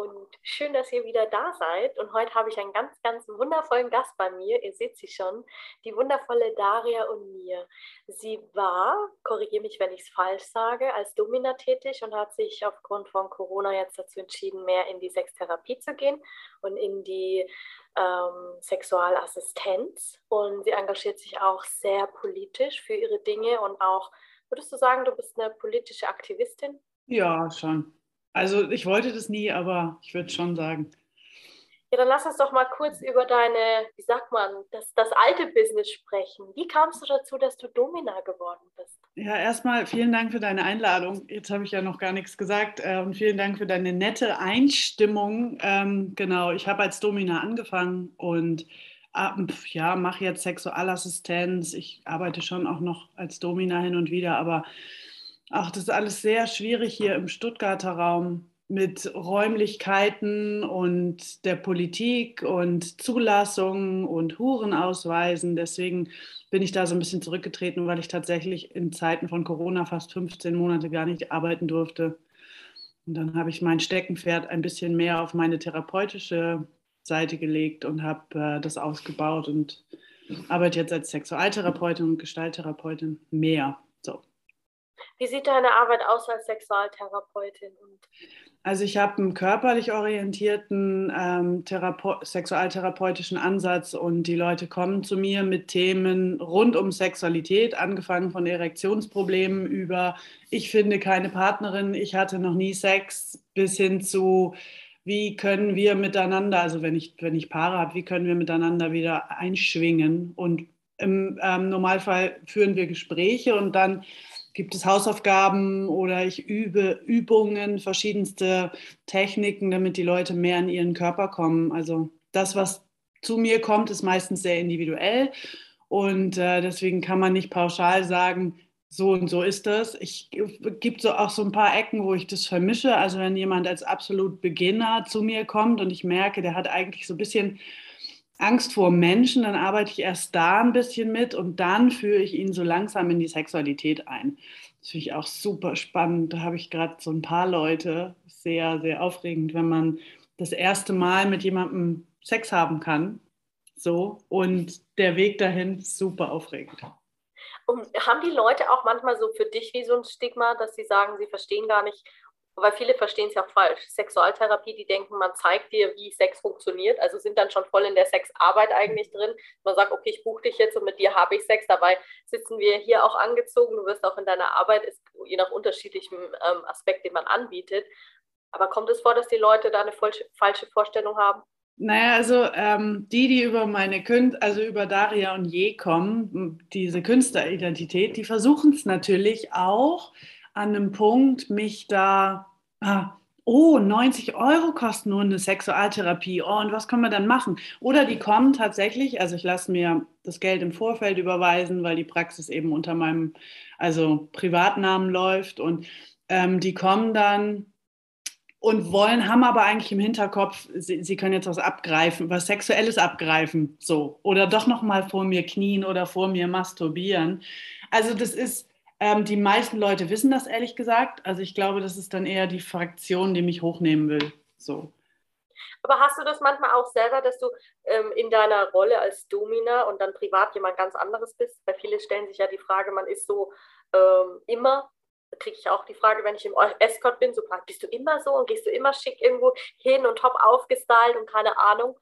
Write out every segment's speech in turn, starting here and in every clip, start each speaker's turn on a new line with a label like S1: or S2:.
S1: und schön, dass ihr wieder da seid. Und heute habe ich einen ganz, ganz wundervollen Gast bei mir. Ihr seht sie schon, die wundervolle Daria und mir. Sie war, korrigiere mich, wenn ich es falsch sage, als Domina tätig und hat sich aufgrund von Corona jetzt dazu entschieden, mehr in die Sextherapie zu gehen und in die ähm, Sexualassistenz. Und sie engagiert sich auch sehr politisch für ihre Dinge und auch, würdest du sagen, du bist eine politische Aktivistin?
S2: Ja, schon. Also ich wollte das nie, aber ich würde schon sagen.
S1: Ja, dann lass uns doch mal kurz über deine, wie sagt man, das, das alte Business sprechen. Wie kamst du dazu, dass du Domina geworden bist?
S2: Ja, erstmal vielen Dank für deine Einladung. Jetzt habe ich ja noch gar nichts gesagt. Äh, und vielen Dank für deine nette Einstimmung. Ähm, genau, ich habe als Domina angefangen und ähm, ja, mache jetzt Sexualassistenz. Ich arbeite schon auch noch als Domina hin und wieder, aber Ach, das ist alles sehr schwierig hier im Stuttgarter Raum mit Räumlichkeiten und der Politik und Zulassungen und Hurenausweisen. Deswegen bin ich da so ein bisschen zurückgetreten, weil ich tatsächlich in Zeiten von Corona fast 15 Monate gar nicht arbeiten durfte. Und dann habe ich mein Steckenpferd ein bisschen mehr auf meine therapeutische Seite gelegt und habe äh, das ausgebaut und arbeite jetzt als Sexualtherapeutin und Gestalttherapeutin mehr. So.
S1: Wie sieht deine Arbeit aus als Sexualtherapeutin?
S2: also ich habe einen körperlich orientierten ähm, sexualtherapeutischen Ansatz und die Leute kommen zu mir mit Themen rund um Sexualität, angefangen von Erektionsproblemen über ich finde keine Partnerin, ich hatte noch nie Sex, bis hin zu wie können wir miteinander, also wenn ich, wenn ich Paare habe, wie können wir miteinander wieder einschwingen und im ähm, Normalfall führen wir Gespräche und dann gibt es Hausaufgaben oder ich übe Übungen, verschiedenste Techniken, damit die Leute mehr in ihren Körper kommen. Also das, was zu mir kommt, ist meistens sehr individuell und äh, deswegen kann man nicht pauschal sagen, so und so ist das. Ich gibt so auch so ein paar Ecken, wo ich das vermische. Also wenn jemand als absolut Beginner zu mir kommt und ich merke, der hat eigentlich so ein bisschen Angst vor Menschen, dann arbeite ich erst da ein bisschen mit und dann führe ich ihn so langsam in die Sexualität ein. Das finde ich auch super spannend. Da habe ich gerade so ein paar Leute. Sehr, sehr aufregend, wenn man das erste Mal mit jemandem Sex haben kann. So, und der Weg dahin super aufregend.
S1: Und haben die Leute auch manchmal so für dich wie so ein Stigma, dass sie sagen, sie verstehen gar nicht, weil viele verstehen es ja falsch. Sexualtherapie, die denken, man zeigt dir, wie Sex funktioniert, also sind dann schon voll in der Sexarbeit eigentlich drin. Man sagt, okay, ich buche dich jetzt und mit dir habe ich Sex. Dabei sitzen wir hier auch angezogen. Du wirst auch in deiner Arbeit, ist, je nach unterschiedlichem ähm, Aspekt, den man anbietet. Aber kommt es vor, dass die Leute da eine falsche Vorstellung haben?
S2: Naja, also ähm, die, die über meine Künstler, also über Daria und Je kommen, diese Künstleridentität, die versuchen es natürlich auch an einem Punkt, mich da ah, oh, 90 Euro kostet nur eine Sexualtherapie, oh, und was können wir dann machen? Oder die kommen tatsächlich, also ich lasse mir das Geld im Vorfeld überweisen, weil die Praxis eben unter meinem, also Privatnamen läuft und ähm, die kommen dann und wollen, haben aber eigentlich im Hinterkopf, sie, sie können jetzt was abgreifen, was Sexuelles abgreifen, so. Oder doch nochmal vor mir knien oder vor mir masturbieren. Also das ist, ähm, die meisten Leute wissen das ehrlich gesagt. Also ich glaube, das ist dann eher die Fraktion, die mich hochnehmen will. So.
S1: Aber hast du das manchmal auch selber, dass du ähm, in deiner Rolle als Domina und dann privat jemand ganz anderes bist? Weil viele stellen sich ja die Frage, man ist so ähm, immer, da kriege ich auch die Frage, wenn ich im Escort bin, so bist du immer so und gehst du immer schick irgendwo hin und top aufgestylt und keine Ahnung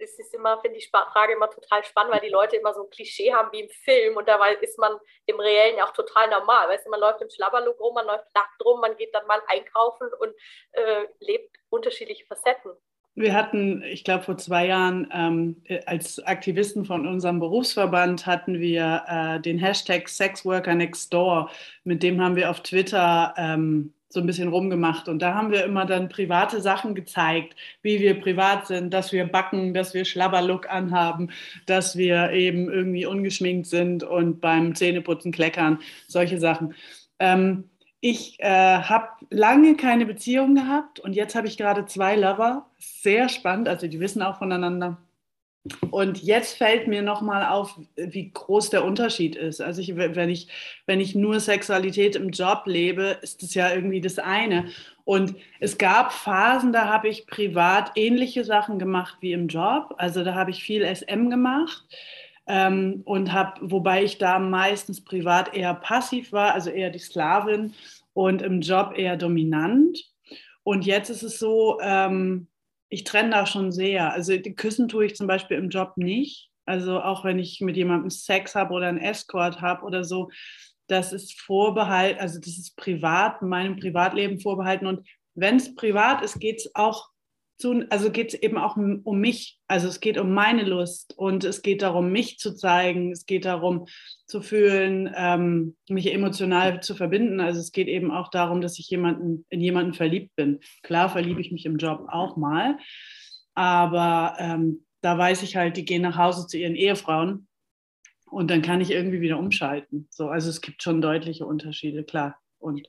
S1: es ist immer, finde ich, Frage immer total spannend, weil die Leute immer so ein Klischee haben wie im Film und dabei ist man im Reellen auch total normal. Weißt du, man läuft im Schlabberlook rum, man läuft nackt rum, man geht dann mal einkaufen und äh, lebt unterschiedliche Facetten.
S2: Wir hatten, ich glaube, vor zwei Jahren ähm, als Aktivisten von unserem Berufsverband hatten wir äh, den Hashtag Sexworker Next Door. Mit dem haben wir auf Twitter ähm, so ein bisschen rumgemacht. Und da haben wir immer dann private Sachen gezeigt, wie wir privat sind, dass wir backen, dass wir Schlabberlook anhaben, dass wir eben irgendwie ungeschminkt sind und beim Zähneputzen kleckern, solche Sachen. Ähm, ich äh, habe lange keine Beziehung gehabt und jetzt habe ich gerade zwei Lover. Sehr spannend, also die wissen auch voneinander. Und jetzt fällt mir nochmal auf, wie groß der Unterschied ist. Also ich, wenn, ich, wenn ich nur Sexualität im Job lebe, ist das ja irgendwie das eine. Und es gab Phasen, da habe ich privat ähnliche Sachen gemacht wie im Job. Also da habe ich viel SM gemacht. Ähm, und habe, wobei ich da meistens privat eher passiv war, also eher die Sklavin und im Job eher dominant. Und jetzt ist es so, ähm, ich trenne da schon sehr. Also küssen tue ich zum Beispiel im Job nicht. Also auch wenn ich mit jemandem Sex habe oder einen Escort habe oder so, das ist vorbehalten, also das ist privat, meinem Privatleben vorbehalten. Und wenn es privat ist, geht es auch zu, also geht es eben auch um mich. Also es geht um meine Lust und es geht darum, mich zu zeigen. Es geht darum, zu fühlen, ähm, mich emotional zu verbinden. Also es geht eben auch darum, dass ich jemanden, in jemanden verliebt bin. Klar verliebe ich mich im Job auch mal, aber ähm, da weiß ich halt, die gehen nach Hause zu ihren Ehefrauen und dann kann ich irgendwie wieder umschalten. So, also es gibt schon deutliche Unterschiede, klar. Und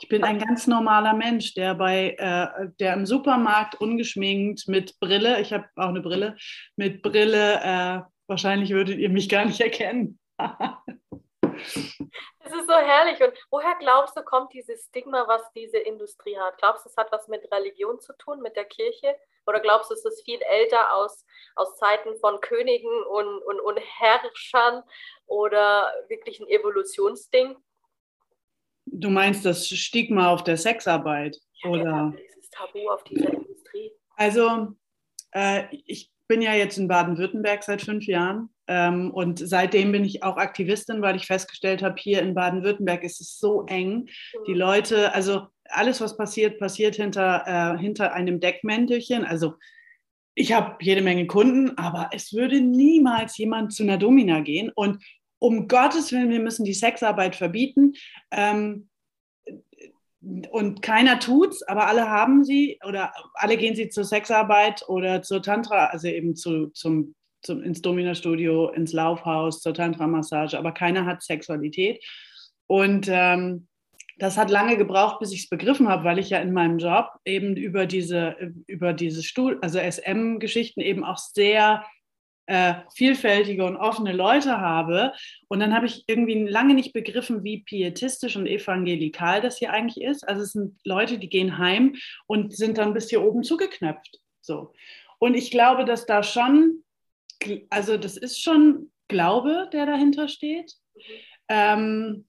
S2: ich bin ein ganz normaler Mensch, der bei äh, der im Supermarkt ungeschminkt mit Brille, ich habe auch eine Brille, mit Brille, äh, wahrscheinlich würdet ihr mich gar nicht erkennen.
S1: Es ist so herrlich. Und woher glaubst du, kommt dieses Stigma, was diese Industrie hat? Glaubst du, es hat was mit Religion zu tun, mit der Kirche? Oder glaubst du, es ist viel älter aus, aus Zeiten von Königen und, und, und Herrschern oder wirklich ein Evolutionsding?
S2: Du meinst das Stigma auf der Sexarbeit? Ja, oder? Ja,
S1: dieses Tabu auf dieser Industrie.
S2: Also, äh, ich bin ja jetzt in Baden-Württemberg seit fünf Jahren ähm, und seitdem bin ich auch Aktivistin, weil ich festgestellt habe, hier in Baden-Württemberg ist es so eng. Die mhm. Leute, also alles, was passiert, passiert hinter, äh, hinter einem Deckmäntelchen. Also ich habe jede Menge Kunden, aber es würde niemals jemand zu einer Domina gehen. Und um Gottes Willen, wir müssen die Sexarbeit verbieten. Ähm, und keiner tut's, aber alle haben sie oder alle gehen sie zur Sexarbeit oder zur Tantra, also eben zu, zum, zum, ins Domina-Studio, ins Laufhaus, zur Tantra-Massage, aber keiner hat Sexualität. Und ähm, das hat lange gebraucht, bis ich es begriffen habe, weil ich ja in meinem Job eben über diese, über diese Stuhl, also SM-Geschichten eben auch sehr äh, vielfältige und offene Leute habe. Und dann habe ich irgendwie lange nicht begriffen, wie pietistisch und evangelikal das hier eigentlich ist. Also es sind Leute, die gehen heim und sind dann bis hier oben zugeknöpft. So. Und ich glaube, dass da schon, also das ist schon Glaube, der dahinter steht. Ähm,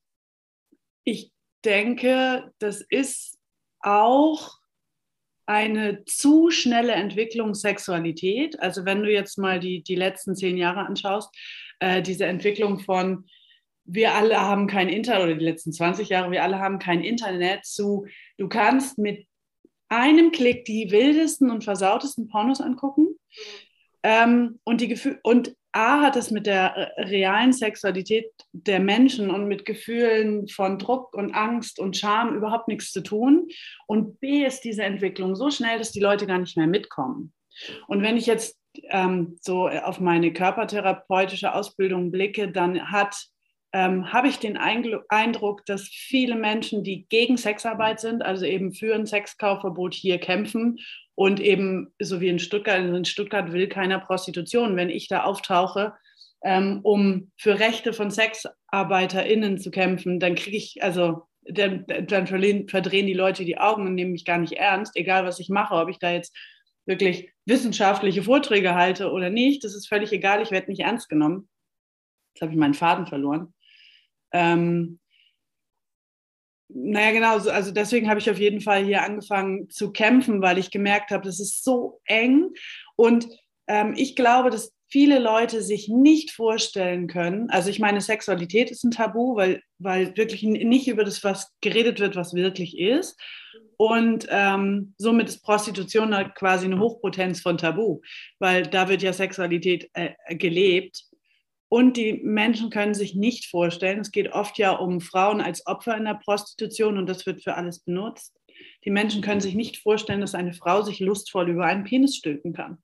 S2: ich denke, das ist auch eine zu schnelle Entwicklung Sexualität. Also wenn du jetzt mal die, die letzten zehn Jahre anschaust, äh, diese Entwicklung von wir alle haben kein Internet oder die letzten 20 Jahre, wir alle haben kein Internet zu, du kannst mit einem Klick die wildesten und versautesten Pornos angucken. Ähm, und, die Gefühl, und A hat es mit der realen Sexualität der Menschen und mit Gefühlen von Druck und Angst und Scham überhaupt nichts zu tun. Und B ist diese Entwicklung so schnell, dass die Leute gar nicht mehr mitkommen. Und wenn ich jetzt ähm, so auf meine körpertherapeutische Ausbildung blicke, dann hat ähm, habe ich den Eindruck, dass viele Menschen, die gegen Sexarbeit sind, also eben für ein Sexkaufverbot hier kämpfen und eben, so wie in Stuttgart, in Stuttgart will keiner Prostitution. Wenn ich da auftauche, ähm, um für Rechte von SexarbeiterInnen zu kämpfen, dann kriege ich, also dann, dann verdrehen die Leute die Augen und nehmen mich gar nicht ernst, egal was ich mache, ob ich da jetzt wirklich wissenschaftliche Vorträge halte oder nicht, das ist völlig egal, ich werde nicht ernst genommen. Jetzt habe ich meinen Faden verloren. Ähm, naja, genau, also deswegen habe ich auf jeden Fall hier angefangen zu kämpfen, weil ich gemerkt habe, das ist so eng. Und ähm, ich glaube, dass viele Leute sich nicht vorstellen können, also ich meine, Sexualität ist ein Tabu, weil, weil wirklich nicht über das was geredet wird, was wirklich ist. Und ähm, somit ist Prostitution halt quasi eine Hochpotenz von Tabu, weil da wird ja Sexualität äh, gelebt. Und die Menschen können sich nicht vorstellen, es geht oft ja um Frauen als Opfer in der Prostitution und das wird für alles benutzt. Die Menschen können sich nicht vorstellen, dass eine Frau sich lustvoll über einen Penis stülpen kann.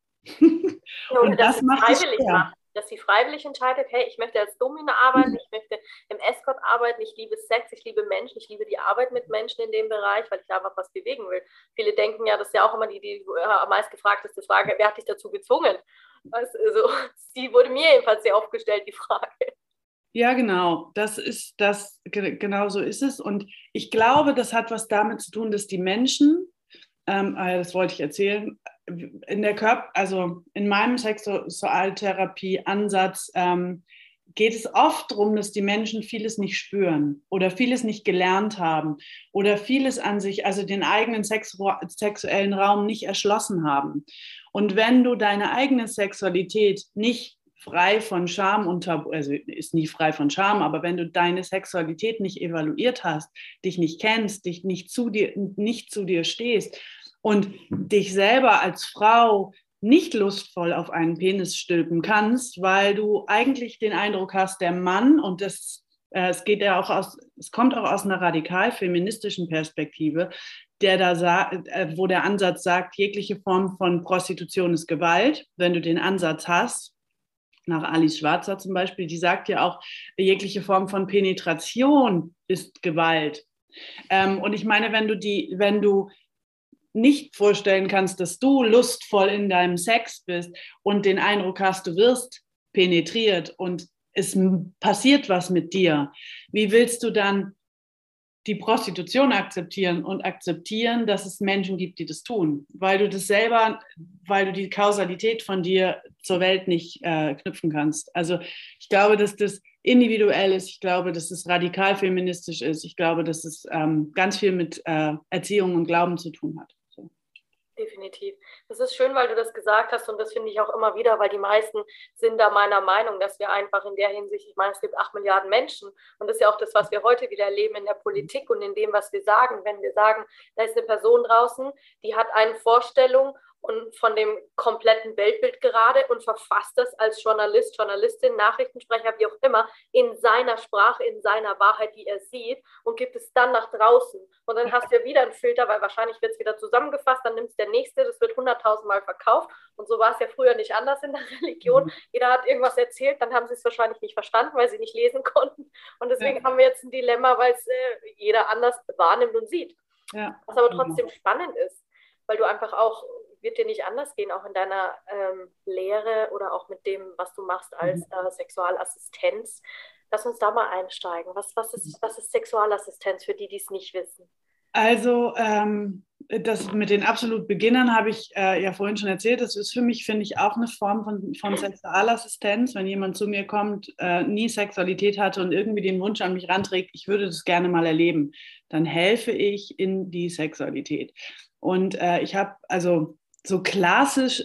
S1: Ja, und das, macht es schwer. Dass sie freiwillig entscheidet, hey, ich möchte als Domina arbeiten, ich möchte im Escort arbeiten, ich liebe Sex, ich liebe Menschen, ich liebe die Arbeit mit Menschen in dem Bereich, weil ich da einfach was bewegen will. Viele denken ja, das ist ja auch immer die, die äh, meist gefragteste Frage, wer hat dich dazu gezwungen? Also, die wurde mir jedenfalls sehr oft gestellt, die Frage.
S2: Ja, genau. Das ist das, genau so ist es. Und ich glaube, das hat was damit zu tun, dass die Menschen, ähm, ah das wollte ich erzählen, in der Körper, also in meinem Sexualtherapie-Ansatz ähm, geht es oft darum, dass die Menschen vieles nicht spüren oder vieles nicht gelernt haben oder vieles an sich, also den eigenen Sexu sexuellen Raum nicht erschlossen haben. Und wenn du deine eigene Sexualität nicht frei von Scham und Tabu, also ist nie frei von Scham, aber wenn du deine Sexualität nicht evaluiert hast, dich nicht kennst, dich nicht zu dir, nicht zu dir stehst, und dich selber als Frau nicht lustvoll auf einen Penis stülpen kannst, weil du eigentlich den Eindruck hast, der Mann, und das, äh, es geht ja auch aus, es kommt auch aus einer radikal feministischen Perspektive, der da sagt, äh, wo der Ansatz sagt, jegliche Form von Prostitution ist Gewalt. Wenn du den Ansatz hast, nach Alice Schwarzer zum Beispiel, die sagt ja auch, jegliche Form von Penetration ist Gewalt. Ähm, und ich meine, wenn du die, wenn du nicht vorstellen kannst, dass du lustvoll in deinem Sex bist und den Eindruck hast, du wirst penetriert und es passiert was mit dir, wie willst du dann die Prostitution akzeptieren und akzeptieren, dass es Menschen gibt, die das tun, weil du das selber, weil du die Kausalität von dir zur Welt nicht äh, knüpfen kannst. Also ich glaube, dass das individuell ist. Ich glaube, dass es radikal feministisch ist. Ich glaube, dass es ähm, ganz viel mit äh, Erziehung und Glauben zu tun hat.
S1: Definitiv. Das ist schön, weil du das gesagt hast und das finde ich auch immer wieder, weil die meisten sind da meiner Meinung, dass wir einfach in der Hinsicht, ich meine, es gibt acht Milliarden Menschen und das ist ja auch das, was wir heute wieder erleben in der Politik und in dem, was wir sagen. Wenn wir sagen, da ist eine Person draußen, die hat eine Vorstellung und von dem kompletten Weltbild gerade und verfasst das als Journalist, Journalistin, Nachrichtensprecher, wie auch immer, in seiner Sprache, in seiner Wahrheit, die er sieht und gibt es dann nach draußen. Und dann hast du ja wieder einen Filter, weil wahrscheinlich wird es wieder zusammengefasst, dann nimmst du der nächste, das wird hunderttausendmal verkauft. Und so war es ja früher nicht anders in der Religion. Mhm. Jeder hat irgendwas erzählt, dann haben sie es wahrscheinlich nicht verstanden, weil sie nicht lesen konnten. Und deswegen ja. haben wir jetzt ein Dilemma, weil es äh, jeder anders wahrnimmt und sieht. Ja. Was aber trotzdem spannend ist, weil du einfach auch wird dir nicht anders gehen, auch in deiner ähm, Lehre oder auch mit dem, was du machst als mhm. äh, Sexualassistenz. Lass uns da mal einsteigen. Was, was, ist, was ist Sexualassistenz für die, die es nicht wissen?
S2: Also, ähm, das mit den absolut Beginnern habe ich äh, ja vorhin schon erzählt. Das ist für mich, finde ich, auch eine Form von, von Sexualassistenz. Wenn jemand zu mir kommt, äh, nie Sexualität hatte und irgendwie den Wunsch an mich ranträgt, ich würde das gerne mal erleben, dann helfe ich in die Sexualität. Und äh, ich habe, also so klassisch,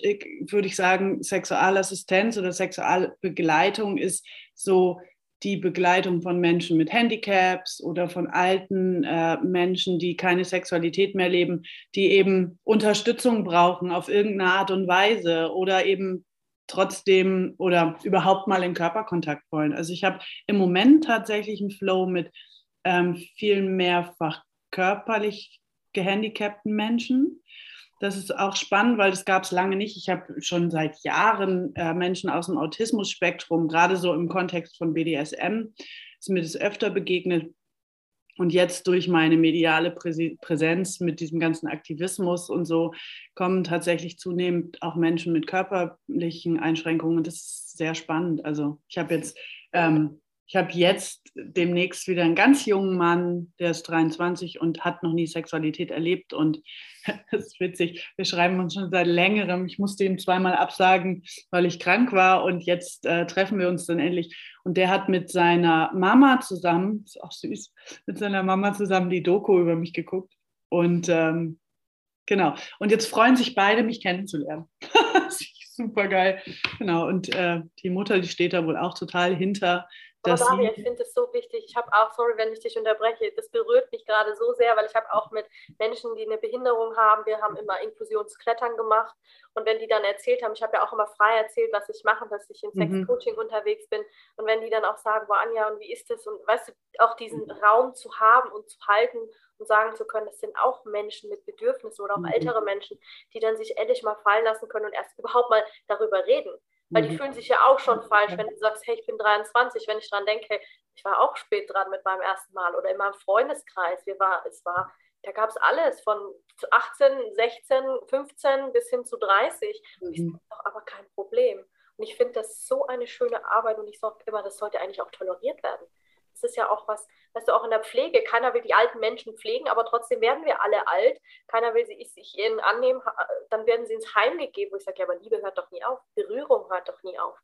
S2: würde ich sagen, Sexualassistenz oder Sexualbegleitung ist so die Begleitung von Menschen mit Handicaps oder von alten äh, Menschen, die keine Sexualität mehr leben, die eben Unterstützung brauchen auf irgendeine Art und Weise oder eben trotzdem oder überhaupt mal in Körperkontakt wollen. Also ich habe im Moment tatsächlich einen Flow mit ähm, viel mehrfach körperlich gehandicapten Menschen das ist auch spannend, weil das gab es lange nicht. Ich habe schon seit Jahren äh, Menschen aus dem Autismus-Spektrum, gerade so im Kontext von BDSM, ist mir das öfter begegnet. Und jetzt durch meine mediale Präsenz mit diesem ganzen Aktivismus und so kommen tatsächlich zunehmend auch Menschen mit körperlichen Einschränkungen. Das ist sehr spannend. Also ich habe jetzt ähm, ich habe jetzt demnächst wieder einen ganz jungen Mann, der ist 23 und hat noch nie Sexualität erlebt. Und das ist witzig, wir schreiben uns schon seit längerem. Ich musste ihm zweimal absagen, weil ich krank war. Und jetzt äh, treffen wir uns dann endlich. Und der hat mit seiner Mama zusammen, ist auch süß, mit seiner Mama zusammen die Doku über mich geguckt. Und ähm, genau. Und jetzt freuen sich beide, mich kennenzulernen. super geil. Genau. Und äh, die Mutter, die steht da wohl auch total hinter
S1: Aber Daria, ich finde es so wichtig. Ich habe auch, sorry, wenn ich dich unterbreche, das berührt mich gerade so sehr, weil ich habe auch mit Menschen, die eine Behinderung haben, wir haben immer Inklusionsklettern gemacht. Und wenn die dann erzählt haben, ich habe ja auch immer frei erzählt, was ich mache, dass ich im mhm. Sexcoaching unterwegs bin. Und wenn die dann auch sagen, boah, Anja, und wie ist das? Und weißt du, auch diesen mhm. Raum zu haben und zu halten und sagen zu können, das sind auch Menschen mit Bedürfnissen oder auch mhm. ältere Menschen, die dann sich endlich mal fallen lassen können und erst überhaupt mal darüber reden. Weil die mhm. fühlen sich ja auch schon falsch, wenn du sagst, hey, ich bin 23, wenn ich dran denke, ich war auch spät dran mit meinem ersten Mal oder in meinem Freundeskreis. Wir war, es war, da gab es alles von 18, 16, 15 bis hin zu 30. Mhm. Ist doch aber kein Problem. Und ich finde das so eine schöne Arbeit und ich sage immer, das sollte eigentlich auch toleriert werden. Das ist ja auch was, weißt du, auch in der Pflege. Keiner will die alten Menschen pflegen, aber trotzdem werden wir alle alt. Keiner will sie sich ihnen annehmen, dann werden sie ins Heim gegeben, wo ich sage, ja, aber Liebe hört doch nie auf. Berührung hört doch nie auf.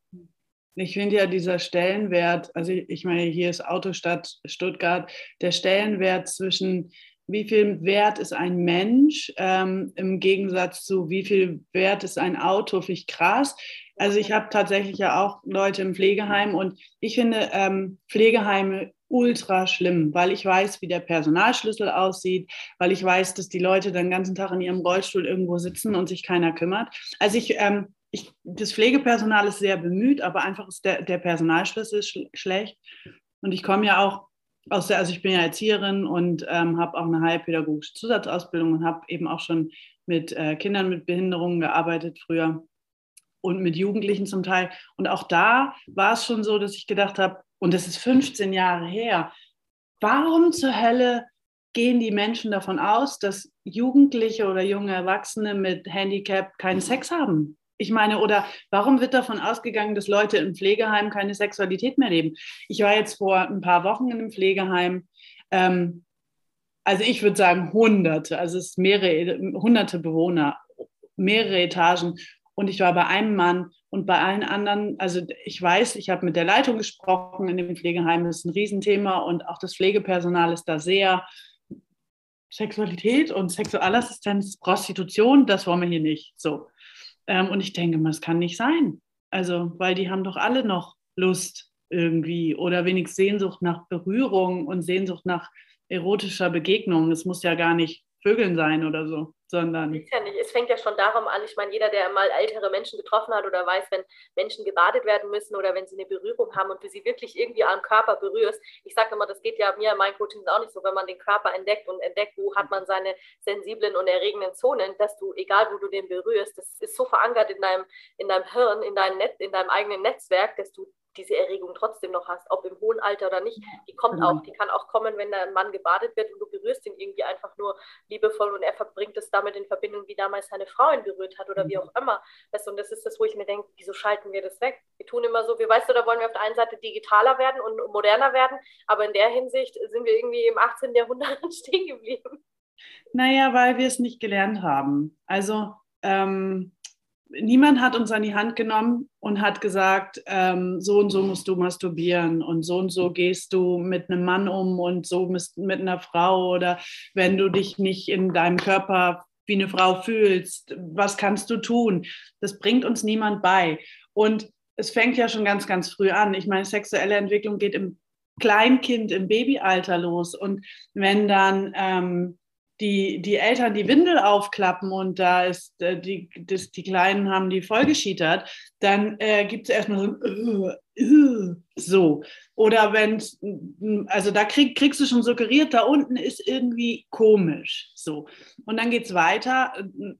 S2: Ich finde ja dieser Stellenwert, also ich meine, hier ist Autostadt Stuttgart, der Stellenwert zwischen wie viel wert ist ein Mensch ähm, im Gegensatz zu wie viel wert ist ein Auto, finde ich krass. Also ich habe tatsächlich ja auch Leute im Pflegeheim und ich finde ähm, Pflegeheime ultra schlimm, weil ich weiß, wie der Personalschlüssel aussieht, weil ich weiß, dass die Leute den ganzen Tag in ihrem Rollstuhl irgendwo sitzen und sich keiner kümmert. Also ich, ähm, ich das Pflegepersonal ist sehr bemüht, aber einfach ist der, der Personalschlüssel sch schlecht. Und ich komme ja auch aus der, also ich bin ja Erzieherin und ähm, habe auch eine heilpädagogische Zusatzausbildung und habe eben auch schon mit äh, Kindern mit Behinderungen gearbeitet früher und mit Jugendlichen zum Teil. Und auch da war es schon so, dass ich gedacht habe, und das ist 15 Jahre her, warum zur Hölle gehen die Menschen davon aus, dass Jugendliche oder junge Erwachsene mit Handicap keinen Sex haben? Ich meine, oder warum wird davon ausgegangen, dass Leute im Pflegeheim keine Sexualität mehr leben? Ich war jetzt vor ein paar Wochen in einem Pflegeheim. Ähm, also ich würde sagen Hunderte, also es sind mehrere, hunderte Bewohner, mehrere Etagen. Und ich war bei einem Mann und bei allen anderen, also ich weiß, ich habe mit der Leitung gesprochen in dem Pflegeheim, das ist ein Riesenthema und auch das Pflegepersonal ist da sehr Sexualität und Sexualassistenz, Prostitution, das wollen wir hier nicht. So. Ähm, und ich denke mal, es kann nicht sein. Also, weil die haben doch alle noch Lust irgendwie oder wenigstens Sehnsucht nach Berührung und Sehnsucht nach erotischer Begegnung. Es muss ja gar nicht Vögeln sein oder so sondern.
S1: Ja nicht. Es fängt ja schon darum an, ich meine, jeder, der mal ältere Menschen getroffen hat oder weiß, wenn Menschen gebadet werden müssen oder wenn sie eine Berührung haben und du sie wirklich irgendwie am Körper berührst. Ich sage immer, das geht ja mir in meinen Coachings auch nicht so, wenn man den Körper entdeckt und entdeckt, wo hat man seine sensiblen und erregenden Zonen, dass du, egal wo du den berührst, das ist so verankert in deinem, in deinem Hirn, in deinem, Net, in deinem eigenen Netzwerk, dass du diese Erregung trotzdem noch hast, ob im hohen Alter oder nicht. Die kommt auch, die kann auch kommen, wenn ein Mann gebadet wird und du berührst ihn irgendwie einfach nur liebevoll und er verbringt es damit in Verbindung, wie damals seine Frau ihn berührt hat oder wie auch immer. und das ist das, wo ich mir denke, wieso schalten wir das weg? Wir tun immer so, wir weißt du, da wollen wir auf der einen Seite digitaler werden und moderner werden, aber in der Hinsicht sind wir irgendwie im 18. Jahrhundert stehen geblieben.
S2: Naja, weil wir es nicht gelernt haben. Also ähm, niemand hat uns an die Hand genommen und hat gesagt, ähm, so und so musst du masturbieren und so und so gehst du mit einem Mann um und so mit einer Frau oder wenn du dich nicht in deinem Körper wie eine Frau fühlst, was kannst du tun? Das bringt uns niemand bei. Und es fängt ja schon ganz, ganz früh an. Ich meine, sexuelle Entwicklung geht im Kleinkind, im Babyalter los. Und wenn dann ähm, die, die Eltern die Windel aufklappen und da ist äh, die, das, die Kleinen haben die vollgeschietert, dann äh, gibt es erstmal so äh, äh, so. Oder wenn also da krieg, kriegst du schon suggeriert, da unten ist irgendwie komisch. So. Und dann geht es weiter.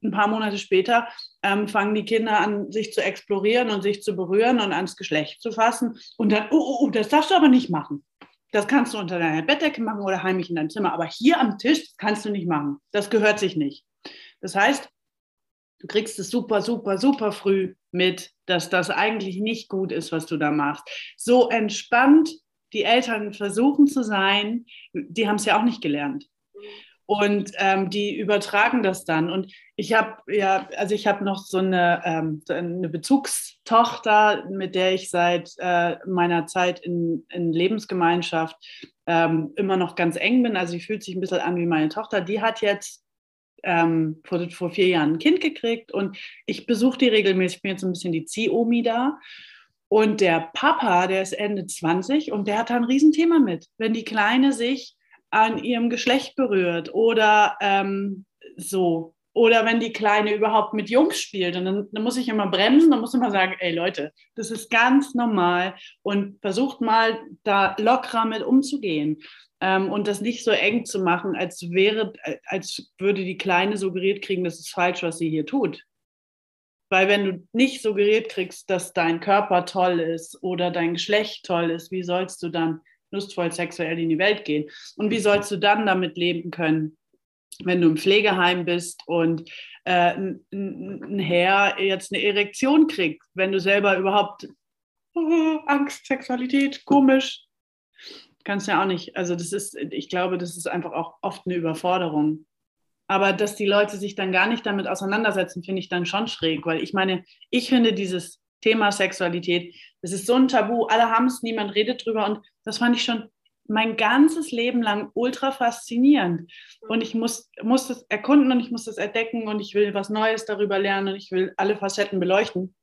S2: Ein paar Monate später ähm, fangen die Kinder an, sich zu explorieren und sich zu berühren und ans Geschlecht zu fassen. Und dann, oh, oh, oh das darfst du aber nicht machen. Das kannst du unter deiner Bettdecke machen oder heimlich in deinem Zimmer. Aber hier am Tisch kannst du nicht machen. Das gehört sich nicht. Das heißt, du kriegst es super, super, super früh mit, dass das eigentlich nicht gut ist, was du da machst. So entspannt die Eltern versuchen zu sein, die haben es ja auch nicht gelernt. Und ähm, die übertragen das dann. Und ich habe ja, also ich habe noch so eine, ähm, eine Bezugstochter, mit der ich seit äh, meiner Zeit in, in Lebensgemeinschaft ähm, immer noch ganz eng bin. Also sie fühlt sich ein bisschen an wie meine Tochter. Die hat jetzt ähm, vor, vor vier Jahren ein Kind gekriegt und ich besuche die regelmäßig. Ich bin jetzt ein bisschen die Zieh-Omi da. Und der Papa, der ist Ende 20 und der hat da ein Riesenthema mit. Wenn die Kleine sich an ihrem Geschlecht berührt oder ähm, so. Oder wenn die Kleine überhaupt mit Jungs spielt. Und dann, dann muss ich immer bremsen, dann muss ich immer sagen, ey Leute, das ist ganz normal und versucht mal da lockerer mit umzugehen ähm, und das nicht so eng zu machen, als wäre, als würde die Kleine suggeriert kriegen, das ist falsch, was sie hier tut. Weil wenn du nicht suggeriert kriegst, dass dein Körper toll ist oder dein Geschlecht toll ist, wie sollst du dann lustvoll sexuell in die Welt gehen? Und wie sollst du dann damit leben können, wenn du im Pflegeheim bist und äh, ein, Herr jetzt eine Erektion kriegt, wenn du selber überhaupt oh, Angst, Sexualität, komisch, kannst ja auch nicht. Also das ist, ich glaube, das ist einfach auch oft eine Überforderung. Aber dass die Leute sich dann gar nicht damit auseinandersetzen, finde ich dann schon schräg, weil ich meine, ich finde dieses Thema Sexualität, das ist so ein Tabu, alle haben es, niemand redet drüber und das fand ich schon mein ganzes Leben lang ultra faszinierend. Und ich muss, muss das erkunden und ich muss das entdecken und ich will was Neues darüber lernen und ich will alle Facetten beleuchten.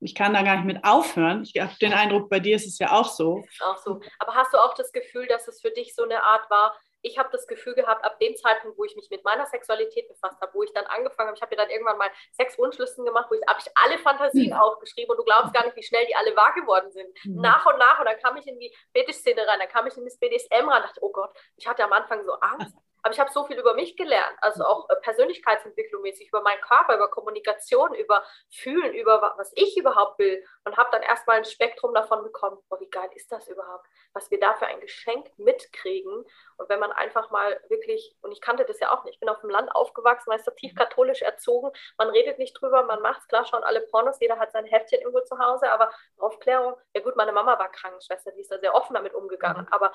S2: Ich kann da gar nicht mit aufhören. Ich habe den Eindruck, bei dir ist es ja auch so.
S1: Ist auch so. Aber hast du auch das Gefühl, dass es für dich so eine Art war, ich habe das Gefühl gehabt, ab dem Zeitpunkt, wo ich mich mit meiner Sexualität befasst habe, wo ich dann angefangen habe, ich habe mir dann irgendwann mal sechs Wunschlisten gemacht, wo ich habe ich alle Fantasien mhm. aufgeschrieben und du glaubst gar nicht, wie schnell die alle wahr geworden sind. Mhm. Nach und nach und dann kam ich in die Fetischszene rein, dann kam ich in das BDSM rein, dachte, oh Gott, ich hatte am Anfang so Angst. Aber ich habe so viel über mich gelernt, also auch äh, Persönlichkeitsentwicklung mäßig, über meinen Körper, über Kommunikation, über Fühlen, über was ich überhaupt will. Und habe dann erstmal ein Spektrum davon bekommen, boah, wie geil ist das überhaupt, was wir da für ein Geschenk mitkriegen. Und wenn man einfach mal wirklich, und ich kannte das ja auch nicht, ich bin auf dem Land aufgewachsen, man ist tief katholisch erzogen, man redet nicht drüber, man macht es, klar schauen alle Pornos, jeder hat sein Heftchen irgendwo zu Hause, aber Aufklärung, ja gut, meine Mama war Krankenschwester, die ist da sehr offen damit umgegangen, mhm. aber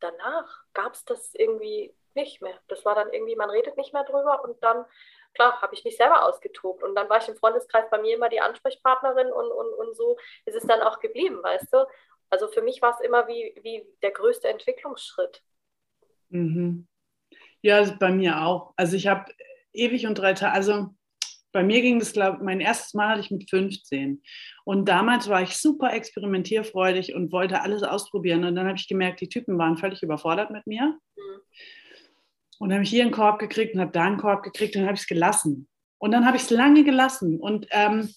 S1: danach gab es das irgendwie nicht mehr. Das war dann irgendwie, man redet nicht mehr drüber und dann, klar, habe ich mich selber ausgetobt. Und dann war ich im Freundeskreis bei mir immer die Ansprechpartnerin und, und, und so ist es dann auch geblieben, weißt du? Also für mich war es immer wie, wie der größte Entwicklungsschritt.
S2: Mhm. Ja, also bei mir auch. Also ich habe ewig und drei Tage, also bei mir ging das, glaube mein erstes Mal hatte ich mit 15. Und damals war ich super experimentierfreudig und wollte alles ausprobieren. Und dann habe ich gemerkt, die Typen waren völlig überfordert mit mir. Mhm. Und dann habe ich hier einen Korb gekriegt und habe da einen Korb gekriegt und dann habe ich es gelassen. Und dann habe ich es lange gelassen. Und ähm,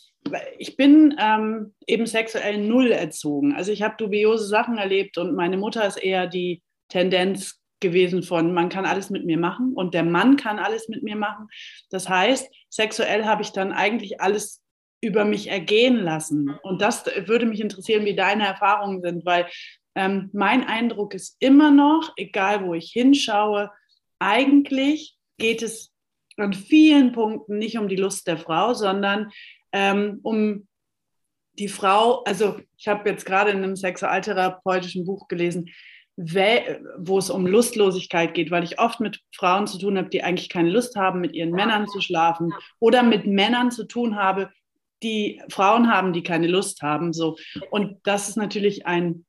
S2: ich bin ähm, eben sexuell null erzogen. Also ich habe dubiose Sachen erlebt und meine Mutter ist eher die Tendenz gewesen von, man kann alles mit mir machen und der Mann kann alles mit mir machen. Das heißt, sexuell habe ich dann eigentlich alles über mich ergehen lassen. Und das würde mich interessieren, wie deine Erfahrungen sind, weil ähm, mein Eindruck ist immer noch, egal wo ich hinschaue, eigentlich geht es an vielen Punkten nicht um die Lust der Frau, sondern ähm, um die Frau, also ich habe jetzt gerade in einem sexualtherapeutischen Buch gelesen, wo es um Lustlosigkeit geht, weil ich oft mit Frauen zu tun habe, die eigentlich keine Lust haben, mit ihren Männern zu schlafen oder mit Männern zu tun habe, die Frauen haben, die keine Lust haben. So. Und das ist natürlich ein,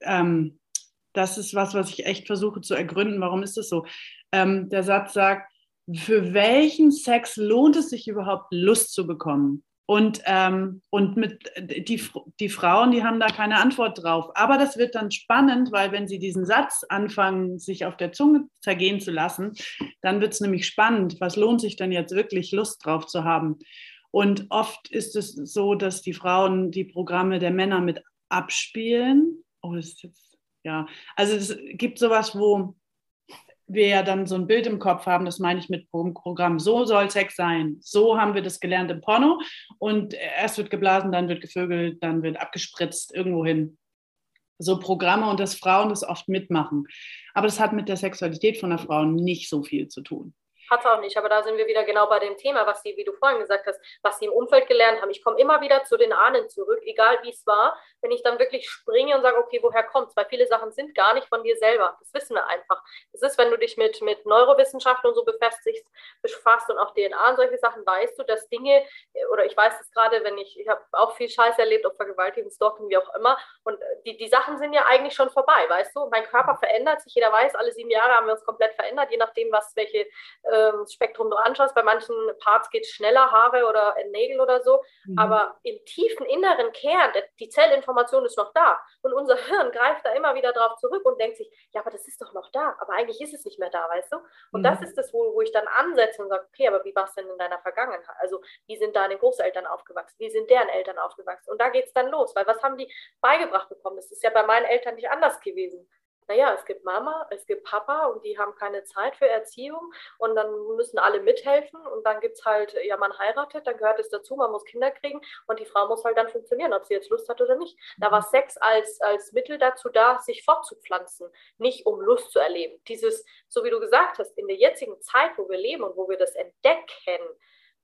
S2: ähm, das ist was, was ich echt versuche zu ergründen. Warum ist das so? Ähm, der Satz sagt, für welchen Sex lohnt es sich überhaupt, Lust zu bekommen? Und, ähm, und mit, die, die Frauen, die haben da keine Antwort drauf. Aber das wird dann spannend, weil wenn sie diesen Satz anfangen, sich auf der Zunge zergehen zu lassen, dann wird es nämlich spannend. Was lohnt sich denn jetzt wirklich, Lust drauf zu haben? Und oft ist es so, dass die Frauen die Programme der Männer mit abspielen. Oh, das ist jetzt ja, also es gibt sowas, wo wir ja dann so ein Bild im Kopf haben, das meine ich mit Programm, so soll Sex sein. So haben wir das gelernt im Porno und erst wird geblasen, dann wird gevögelt, dann wird abgespritzt irgendwo hin. So Programme und dass Frauen das oft mitmachen. Aber das hat mit der Sexualität von der Frau nicht so viel zu tun.
S1: Hat auch nicht, aber da sind wir wieder genau bei dem Thema, was sie, wie du vorhin gesagt hast, was sie im Umfeld gelernt haben. Ich komme immer wieder zu den Ahnen zurück, egal wie es war, wenn ich dann wirklich springe und sage, okay, woher kommt es? Weil viele Sachen sind gar nicht von dir selber. Das wissen wir einfach. Das ist, wenn du dich mit, mit Neurowissenschaften und so befestigst, befasst und auch DNA und solche Sachen, weißt du, dass Dinge, oder ich weiß es gerade, wenn ich, ich habe auch viel Scheiß erlebt, ob Vergewaltigung, Stalking, wie auch immer, und äh, die, die Sachen sind ja eigentlich schon vorbei, weißt du? Mein Körper verändert sich, jeder weiß, alle sieben Jahre haben wir uns komplett verändert, je nachdem, was, welche ähm, Spektrum du anschaust. Bei manchen Parts geht es schneller, Haare oder Nägel oder so. Mhm. Aber im tiefen inneren Kern, die Zellinformation ist noch da. Und unser Hirn greift da immer wieder drauf zurück und denkt sich, ja, aber das ist doch noch da. Aber eigentlich ist es nicht mehr da, weißt du? Und mhm. das ist das, wo, wo ich dann ansetze und sage, okay, aber wie war es denn in deiner Vergangenheit? Also wie sind deine Großeltern aufgewachsen? Wie sind deren Eltern aufgewachsen? Und da geht es dann los. Weil was haben die beigebracht bekommen? Das ist ja bei meinen Eltern nicht anders gewesen naja, es gibt Mama, es gibt Papa und die haben keine Zeit für Erziehung und dann müssen alle mithelfen und dann gibt es halt, ja, man heiratet, dann gehört es dazu, man muss Kinder kriegen und die Frau muss halt dann funktionieren, ob sie jetzt Lust hat oder nicht. Da war Sex als, als Mittel dazu da, sich fortzupflanzen, nicht um Lust zu erleben. Dieses, so wie du gesagt hast, in der jetzigen Zeit, wo wir leben und wo wir das entdecken,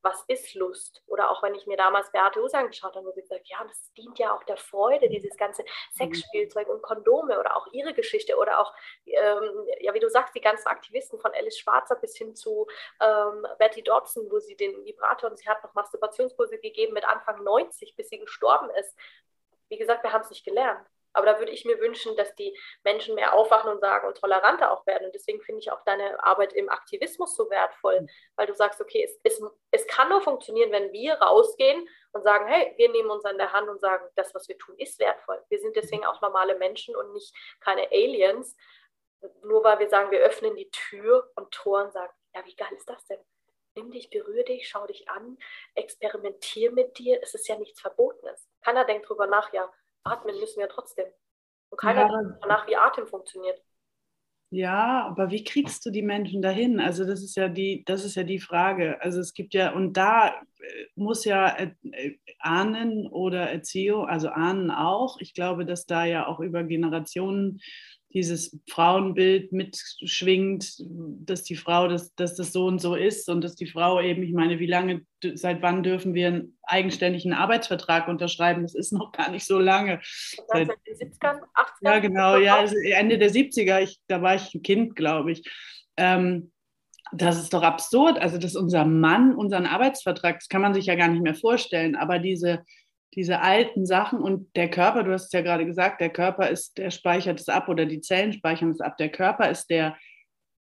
S1: was ist Lust? Oder auch wenn ich mir damals Beate Us angeschaut habe, wo sie gesagt ja, das dient ja auch der Freude, dieses ganze Sexspielzeug und Kondome oder auch ihre Geschichte oder auch, ähm, ja, wie du sagst, die ganzen Aktivisten von Alice Schwarzer bis hin zu ähm, Betty Dodson, wo sie den Vibrator und sie hat noch Masturbationskurse gegeben mit Anfang 90, bis sie gestorben ist. Wie gesagt, wir haben es nicht gelernt. Aber da würde ich mir wünschen, dass die Menschen mehr aufwachen und sagen und toleranter auch werden. Und deswegen finde ich auch deine Arbeit im Aktivismus so wertvoll, weil du sagst, okay, es, es, es kann nur funktionieren, wenn wir rausgehen und sagen, hey, wir nehmen uns an der Hand und sagen, das, was wir tun, ist wertvoll. Wir sind deswegen auch normale Menschen und nicht keine Aliens. Nur weil wir sagen, wir öffnen die Tür und Tor und sagen, ja, wie geil ist das denn? Nimm dich, berühre dich, schau dich an, experimentier mit dir. Es ist ja nichts Verbotenes. Keiner denkt drüber nach, ja, atmen müssen wir trotzdem. Und keiner ja. denkt danach, wie Atem funktioniert.
S2: Ja, aber wie kriegst du die Menschen dahin? Also das ist ja die, das ist ja die Frage. Also es gibt ja, und da äh, muss ja äh, Ahnen oder Erziehung, also Ahnen auch. Ich glaube, dass da ja auch über Generationen dieses Frauenbild mitschwingt, dass die Frau, dass, dass das so und so ist und dass die Frau eben, ich meine, wie lange, seit wann dürfen wir einen eigenständigen Arbeitsvertrag unterschreiben? Das ist noch gar nicht so lange.
S1: Seit, seit den 70ern, 80ern?
S2: Ja, genau, ja, also Ende der 70er, ich, da war ich ein Kind, glaube ich. Ähm, das ist doch absurd, also dass unser Mann unseren Arbeitsvertrag, das kann man sich ja gar nicht mehr vorstellen, aber diese diese alten Sachen und der Körper, du hast es ja gerade gesagt, der Körper ist, der speichert es ab oder die Zellen speichern es ab. Der Körper ist der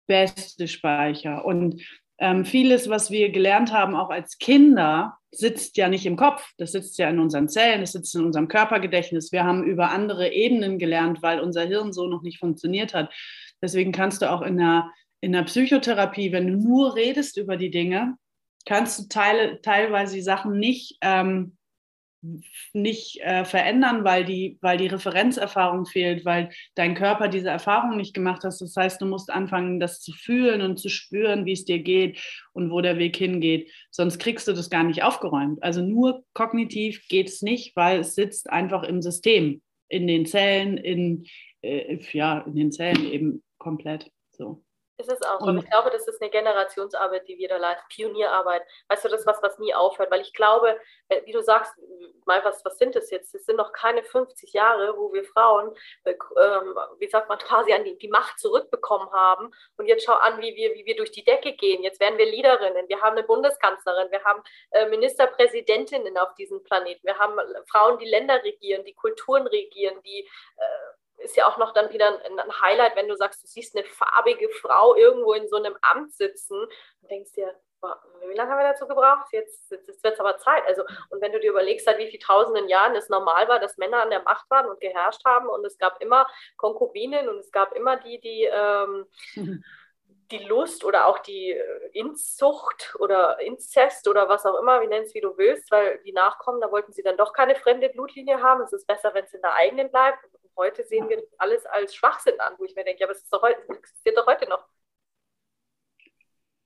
S2: beste Speicher. Und ähm, vieles, was wir gelernt haben, auch als Kinder, sitzt ja nicht im Kopf. Das sitzt ja in unseren Zellen, das sitzt in unserem Körpergedächtnis. Wir haben über andere Ebenen gelernt, weil unser Hirn so noch nicht funktioniert hat. Deswegen kannst du auch in der, in der Psychotherapie, wenn du nur redest über die Dinge, kannst du teile, teilweise die Sachen nicht ähm, nicht äh, verändern, weil die, weil die Referenzerfahrung fehlt, weil dein Körper diese Erfahrung nicht gemacht hat. Das heißt, du musst anfangen, das zu fühlen und zu spüren, wie es dir geht und wo der Weg hingeht. Sonst kriegst du das gar nicht aufgeräumt. Also nur kognitiv geht es nicht, weil es sitzt einfach im System, in den Zellen, in, äh, ja, in den Zellen eben komplett so.
S1: Ist es auch. Und ich glaube, das ist eine Generationsarbeit, die wir da leisten, Pionierarbeit. Weißt du, das ist was, was nie aufhört. Weil ich glaube, äh, wie du sagst, mal was, was sind das jetzt? Es sind noch keine 50 Jahre, wo wir Frauen, ähm, wie sagt man, quasi an die, die Macht zurückbekommen haben. Und jetzt schau an, wie wir, wie wir durch die Decke gehen. Jetzt werden wir Leaderinnen. Wir haben eine Bundeskanzlerin. Wir haben äh, Ministerpräsidentinnen auf diesem Planeten. Wir haben Frauen, die Länder regieren, die Kulturen regieren, die äh, ist ja auch noch dann wieder ein, ein, Highlight, wenn du sagst, du siehst eine farbige Frau irgendwo in so einem Amt sitzen und denkst dir, wie lange haben wir dazu gebraucht? Jetzt, jetzt, jetzt wird es aber Zeit. Also, und wenn du dir überlegst, seit wie vielen tausenden Jahren es normal war, dass Männer an der Macht waren und geherrscht haben und es gab immer Konkubinen und es gab immer die, die ähm, die Lust oder auch die äh, Inzucht oder Inzest oder was auch immer, wie nennst wie du willst, weil die Nachkommen, da wollten sie dann doch keine fremde Blutlinie haben. Es ist besser, wenn es in der eigenen bleibt. Und heute sehen wir alles als Schwachsinn an, wo ich mir denke, ja, aber es existiert doch heute noch.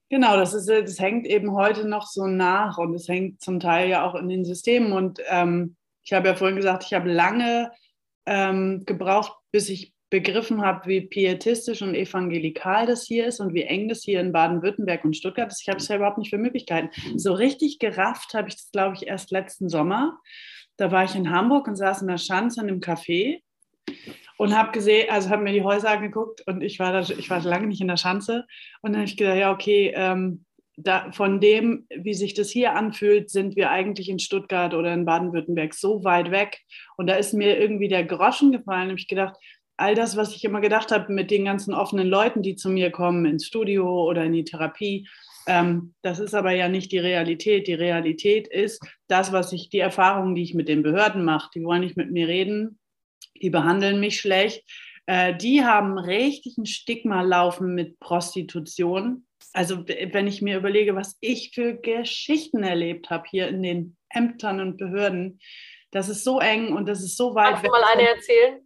S2: Genau, das, ist, das hängt eben heute noch so nach und es hängt zum Teil ja auch in den Systemen. Und ähm, ich habe ja vorhin gesagt, ich habe lange ähm, gebraucht, bis ich begriffen habe, wie pietistisch und evangelikal das hier ist und wie eng das hier in Baden-Württemberg und Stuttgart ist. Ich habe es ja überhaupt nicht für Möglichkeiten. So richtig gerafft habe ich das, glaube ich, erst letzten Sommer. Da war ich in Hamburg und saß in der Schanze in einem Café und habe gesehen, also habe mir die Häuser angeguckt und ich war, da, ich war lange nicht in der Schanze und dann habe ich gedacht, ja, okay, ähm, da, von dem, wie sich das hier anfühlt, sind wir eigentlich in Stuttgart oder in Baden-Württemberg so weit weg. Und da ist mir irgendwie der Groschen gefallen. Da habe ich gedacht, all das, was ich immer gedacht habe mit den ganzen offenen Leuten, die zu mir kommen ins Studio oder in die Therapie, Ähm, das ist aber ja nicht die Realität. Die Realität ist das, was ich, die Erfahrungen, die ich mit den Behörden mache. Die wollen nicht mit mir reden, die behandeln mich schlecht. Äh, die haben richtig ein Stigma laufen mit Prostitution. Also wenn ich mir überlege, was ich für Geschichten erlebt habe hier in den Ämtern und Behörden, das ist so eng und das ist so weit.
S1: Kannst du mal eine erzählen?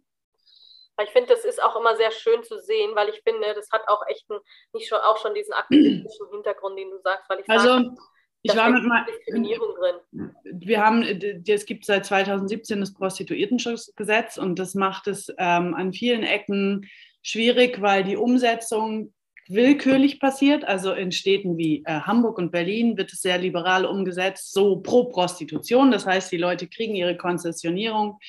S1: Ich finde, das ist auch immer sehr schön zu sehen, weil ich finde, das hat auch echt ein, nicht schon, auch schon diesen aktivistischen Hintergrund, den du sagst, weil ich
S2: also,
S1: sage,
S2: ich war mit mal, Diskriminierung drin. Wir haben, es gibt seit 2017 das Prostituiertenschutzgesetz und das macht es ähm, an vielen Ecken schwierig, weil die Umsetzung willkürlich passiert. Also in Städten wie äh, Hamburg und Berlin wird es sehr liberal umgesetzt, so pro Prostitution. Das heißt, die Leute kriegen ihre Konzessionierung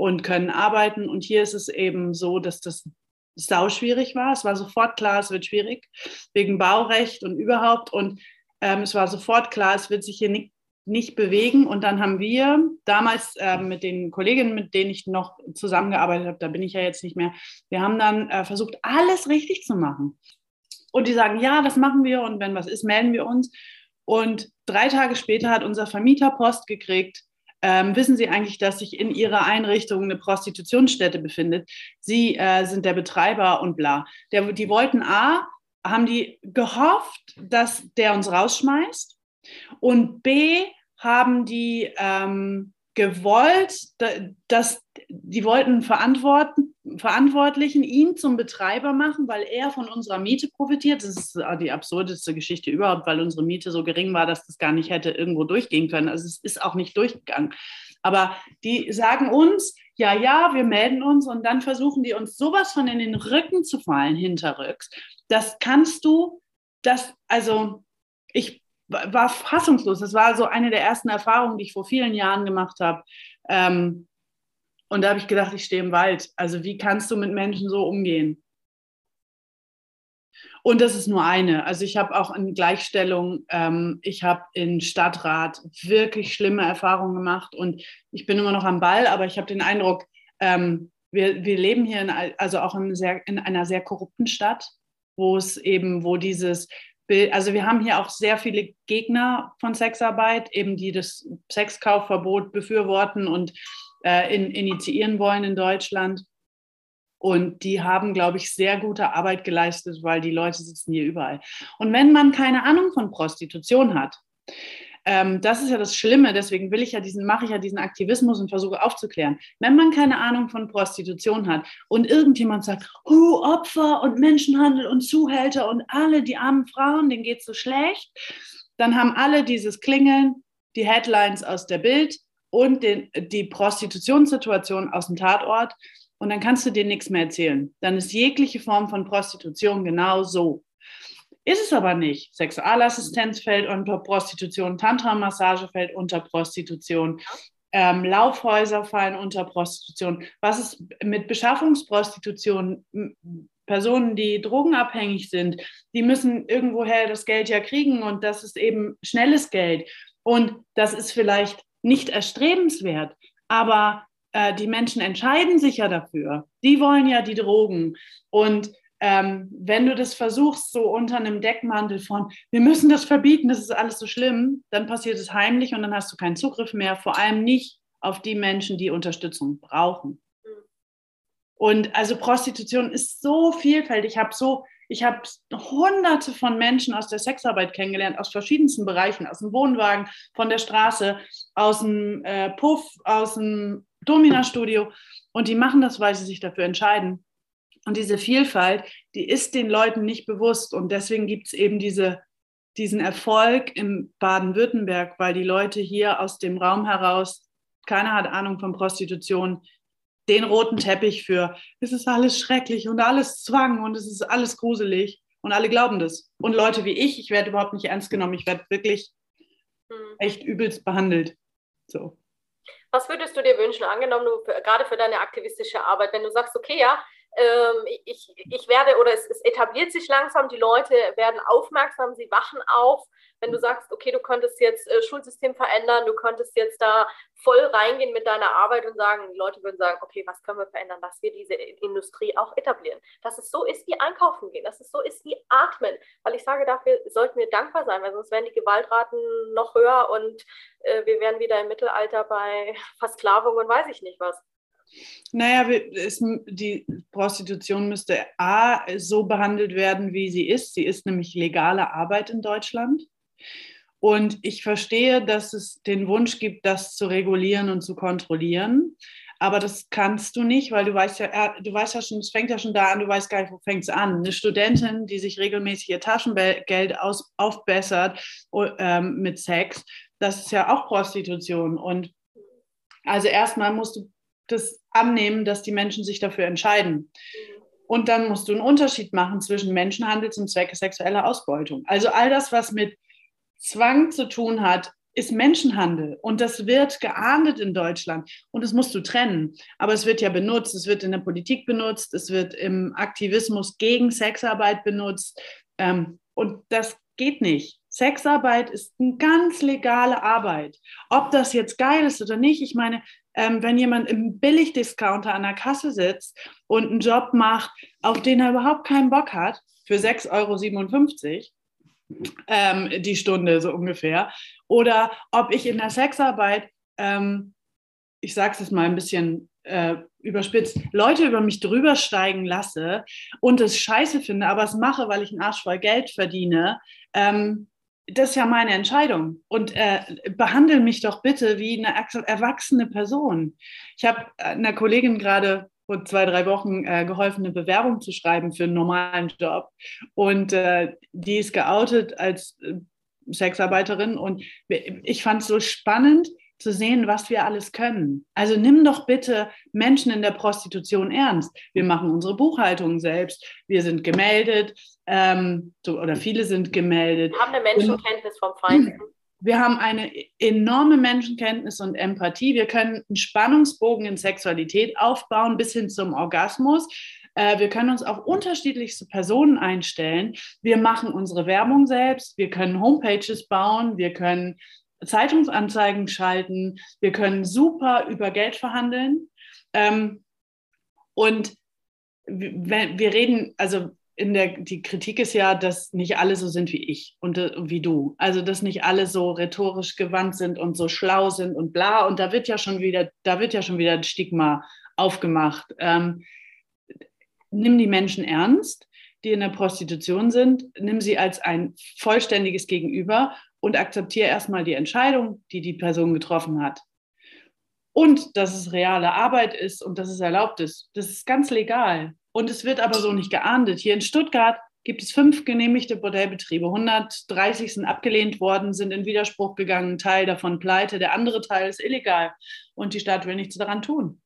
S2: und können arbeiten. Und hier ist es eben so, dass das sau schwierig war. Es war sofort klar, es wird schwierig wegen Baurecht und überhaupt. Und ähm, es war sofort klar, es wird sich hier nicht, nicht bewegen. Und dann haben wir damals äh, mit den Kolleginnen, mit denen ich noch zusammengearbeitet habe, da bin ich ja jetzt nicht mehr, wir haben dann äh, versucht, alles richtig zu machen. Und die sagen, ja, das machen wir und wenn was ist, melden wir uns. Und drei Tage später hat unser Vermieter Post gekriegt. Ähm, wissen Sie eigentlich, dass sich in Ihrer Einrichtung eine Prostitutionsstätte befindet? Sie äh, sind der Betreiber und bla. Der, die wollten A, haben die gehofft, dass der uns rausschmeißt und B, haben die ähm, gewollt, dass die wollten verantworten, Verantwortlichen ihn zum Betreiber machen, weil er von unserer Miete profitiert. Das ist die absurdeste Geschichte überhaupt, weil unsere Miete so gering war, dass das gar nicht hätte irgendwo durchgehen können. Also es ist auch nicht durchgegangen. Aber die sagen uns, ja, ja, wir melden uns und dann versuchen die uns sowas von in den Rücken zu fallen hinterrücks. Das kannst du, das, also ich war fassungslos. Das war so eine der ersten Erfahrungen, die ich vor vielen Jahren gemacht habe. Ähm, und da habe ich gedacht, ich stehe im Wald. Also wie kannst du mit Menschen so umgehen? Und das ist nur eine. Also ich habe auch in Gleichstellung, ähm, ich habe in Stadtrat wirklich schlimme Erfahrungen gemacht und ich bin immer noch am Ball, aber ich habe den Eindruck, ähm, wir, wir leben hier in, also auch in, sehr, in einer sehr korrupten Stadt, wo es eben, wo dieses also wir haben hier auch sehr viele Gegner von Sexarbeit, eben die das Sexkaufverbot befürworten und äh, in, initiieren wollen in Deutschland. Und die haben, glaube ich, sehr gute Arbeit geleistet, weil die Leute sitzen hier überall. Und wenn man keine Ahnung von Prostitution hat, ähm, das ist ja das Schlimme, deswegen will ich ja diesen, mache ich ja diesen Aktivismus und versuche aufzuklären. Wenn man keine Ahnung von Prostitution hat und irgendjemand sagt, oh, Opfer und Menschenhandel und Zuhälter und alle die armen Frauen, denen geht es so schlecht, dann haben alle dieses Klingeln, die Headlines aus der Bild und den, die Prostitutionssituation aus dem Tatort und dann kannst du dir nichts mehr erzählen. Dann ist jegliche Form von Prostitution genau so. Ist es aber nicht. Sexualassistenz fällt unter Prostitution, Tantra-Massage fällt unter Prostitution, ähm, Laufhäuser fallen unter Prostitution. Was ist mit Beschaffungsprostitution? Personen, die drogenabhängig sind, die müssen irgendwoher das Geld ja kriegen und das ist eben schnelles Geld. Und das ist vielleicht nicht erstrebenswert, aber äh, die Menschen entscheiden sich ja dafür. Die wollen ja die Drogen. Und ähm, wenn du das versuchst, so unter einem Deckmantel von, wir müssen das verbieten, das ist alles so schlimm, dann passiert es heimlich und dann hast du keinen Zugriff mehr, vor allem nicht auf die Menschen, die Unterstützung brauchen. Und also Prostitution ist so vielfältig. Ich habe so, ich habe hunderte von Menschen aus der Sexarbeit kennengelernt, aus verschiedensten Bereichen, aus dem Wohnwagen, von der Straße, aus dem äh, Puff, aus dem Domina-Studio. Und die machen das, weil sie sich dafür entscheiden. Und diese Vielfalt, die ist den Leuten nicht bewusst. Und deswegen gibt es eben diese, diesen Erfolg in Baden-Württemberg, weil die Leute hier aus dem Raum heraus, keiner hat Ahnung von Prostitution, den roten Teppich für, es ist alles schrecklich und alles Zwang und es ist alles gruselig. Und alle glauben das. Und Leute wie ich, ich werde überhaupt nicht ernst genommen. Ich werde wirklich hm. echt übelst behandelt. So.
S1: Was würdest du dir wünschen, angenommen, du, gerade für deine aktivistische Arbeit, wenn du sagst, okay, ja, ich, ich werde oder es, es etabliert sich langsam, die Leute werden aufmerksam, sie wachen auf. Wenn du sagst, okay, du könntest jetzt äh, Schulsystem verändern, du könntest jetzt da voll reingehen mit deiner Arbeit und sagen, die Leute würden sagen, okay, was können wir verändern, dass wir diese Industrie auch etablieren. Dass es so ist wie einkaufen gehen, dass es so ist wie atmen. Weil ich sage, dafür sollten wir dankbar sein, weil sonst wären die Gewaltraten noch höher und äh, wir wären wieder im Mittelalter bei Versklavung und weiß ich nicht was.
S2: Naja, es, die Prostitution müsste A so behandelt werden, wie sie ist. Sie ist nämlich legale Arbeit in Deutschland. Und ich verstehe, dass es den Wunsch gibt, das zu regulieren und zu kontrollieren. Aber das kannst du nicht, weil du weißt ja, du weißt ja schon, es fängt ja schon da an, du weißt gar nicht, wo fängt es an. Eine Studentin, die sich regelmäßig ihr Taschengeld aus, aufbessert ähm, mit Sex, das ist ja auch Prostitution. Und also erstmal musst du das annehmen, dass die Menschen sich dafür entscheiden. Und dann musst du einen Unterschied machen zwischen Menschenhandel zum Zwecke sexueller Ausbeutung. Also all das, was mit Zwang zu tun hat, ist Menschenhandel und das wird geahndet in Deutschland und das musst du trennen. Aber es wird ja benutzt, es wird in der Politik benutzt, es wird im Aktivismus gegen Sexarbeit benutzt ähm, und das geht nicht. Sexarbeit ist eine ganz legale Arbeit. Ob das jetzt geil ist oder nicht, ich meine, ähm, wenn jemand im Billigdiscounter an der Kasse sitzt und einen Job macht, auf den er überhaupt keinen Bock hat, für 6,57 Euro ähm, die Stunde so ungefähr, oder ob ich in der Sexarbeit, ähm, ich sage es jetzt mal ein bisschen äh, überspitzt, Leute über mich drüber steigen lasse und es scheiße finde, aber es mache, weil ich einen Arsch voll Geld verdiene, ähm, das ist ja meine Entscheidung. Und äh, behandle mich doch bitte wie eine erwachsene Person. Ich habe einer Kollegin gerade vor zwei, drei Wochen äh, geholfen, eine Bewerbung zu schreiben für einen normalen Job. Und äh, die ist geoutet als äh, Sexarbeiterin. Und ich fand es so spannend, zu sehen, was wir alles können. Also nimm doch bitte Menschen in der Prostitution ernst. Wir machen unsere Buchhaltung selbst. Wir sind gemeldet ähm, so, oder viele sind gemeldet.
S1: Wir haben eine Menschenkenntnis vom Feinsten.
S2: Wir haben eine enorme Menschenkenntnis und Empathie. Wir können einen Spannungsbogen in Sexualität aufbauen bis hin zum Orgasmus. Äh, wir können uns auf unterschiedlichste Personen einstellen. Wir machen unsere Werbung selbst. Wir können Homepages bauen. Wir können Zeitungsanzeigen schalten, wir können super über Geld verhandeln. Ähm, und wir, wir reden, also in der, die Kritik ist ja, dass nicht alle so sind wie ich und äh, wie du. Also, dass nicht alle so rhetorisch gewandt sind und so schlau sind und bla. Und da wird ja schon wieder, da wird ja schon wieder ein Stigma aufgemacht. Ähm, nimm die Menschen ernst, die in der Prostitution sind, nimm sie als ein vollständiges Gegenüber und akzeptiere erstmal die Entscheidung, die die Person getroffen hat. Und dass es reale Arbeit ist und dass es erlaubt ist. Das ist ganz legal. Und es wird aber so nicht geahndet. Hier in Stuttgart gibt es fünf genehmigte Bordellbetriebe. 130 sind abgelehnt worden, sind in Widerspruch gegangen, Teil davon pleite, der andere Teil ist illegal. Und die Stadt will nichts daran tun.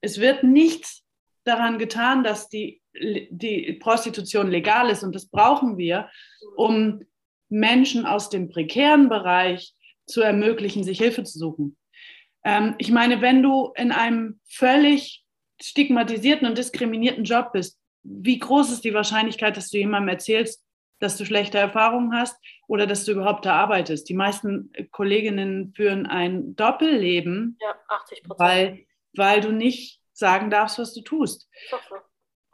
S2: Es wird nichts daran getan, dass die, die Prostitution legal ist. Und das brauchen wir, um Menschen aus dem prekären Bereich zu ermöglichen, sich Hilfe zu suchen. Ähm, ich meine, wenn du in einem völlig stigmatisierten und diskriminierten Job bist, wie groß ist die Wahrscheinlichkeit, dass du jemandem erzählst, dass du schlechte Erfahrungen hast oder dass du überhaupt da arbeitest? Die meisten Kolleginnen führen ein Doppelleben,
S1: ja, 80
S2: weil, weil du nicht sagen darfst, was du tust. Doch, so.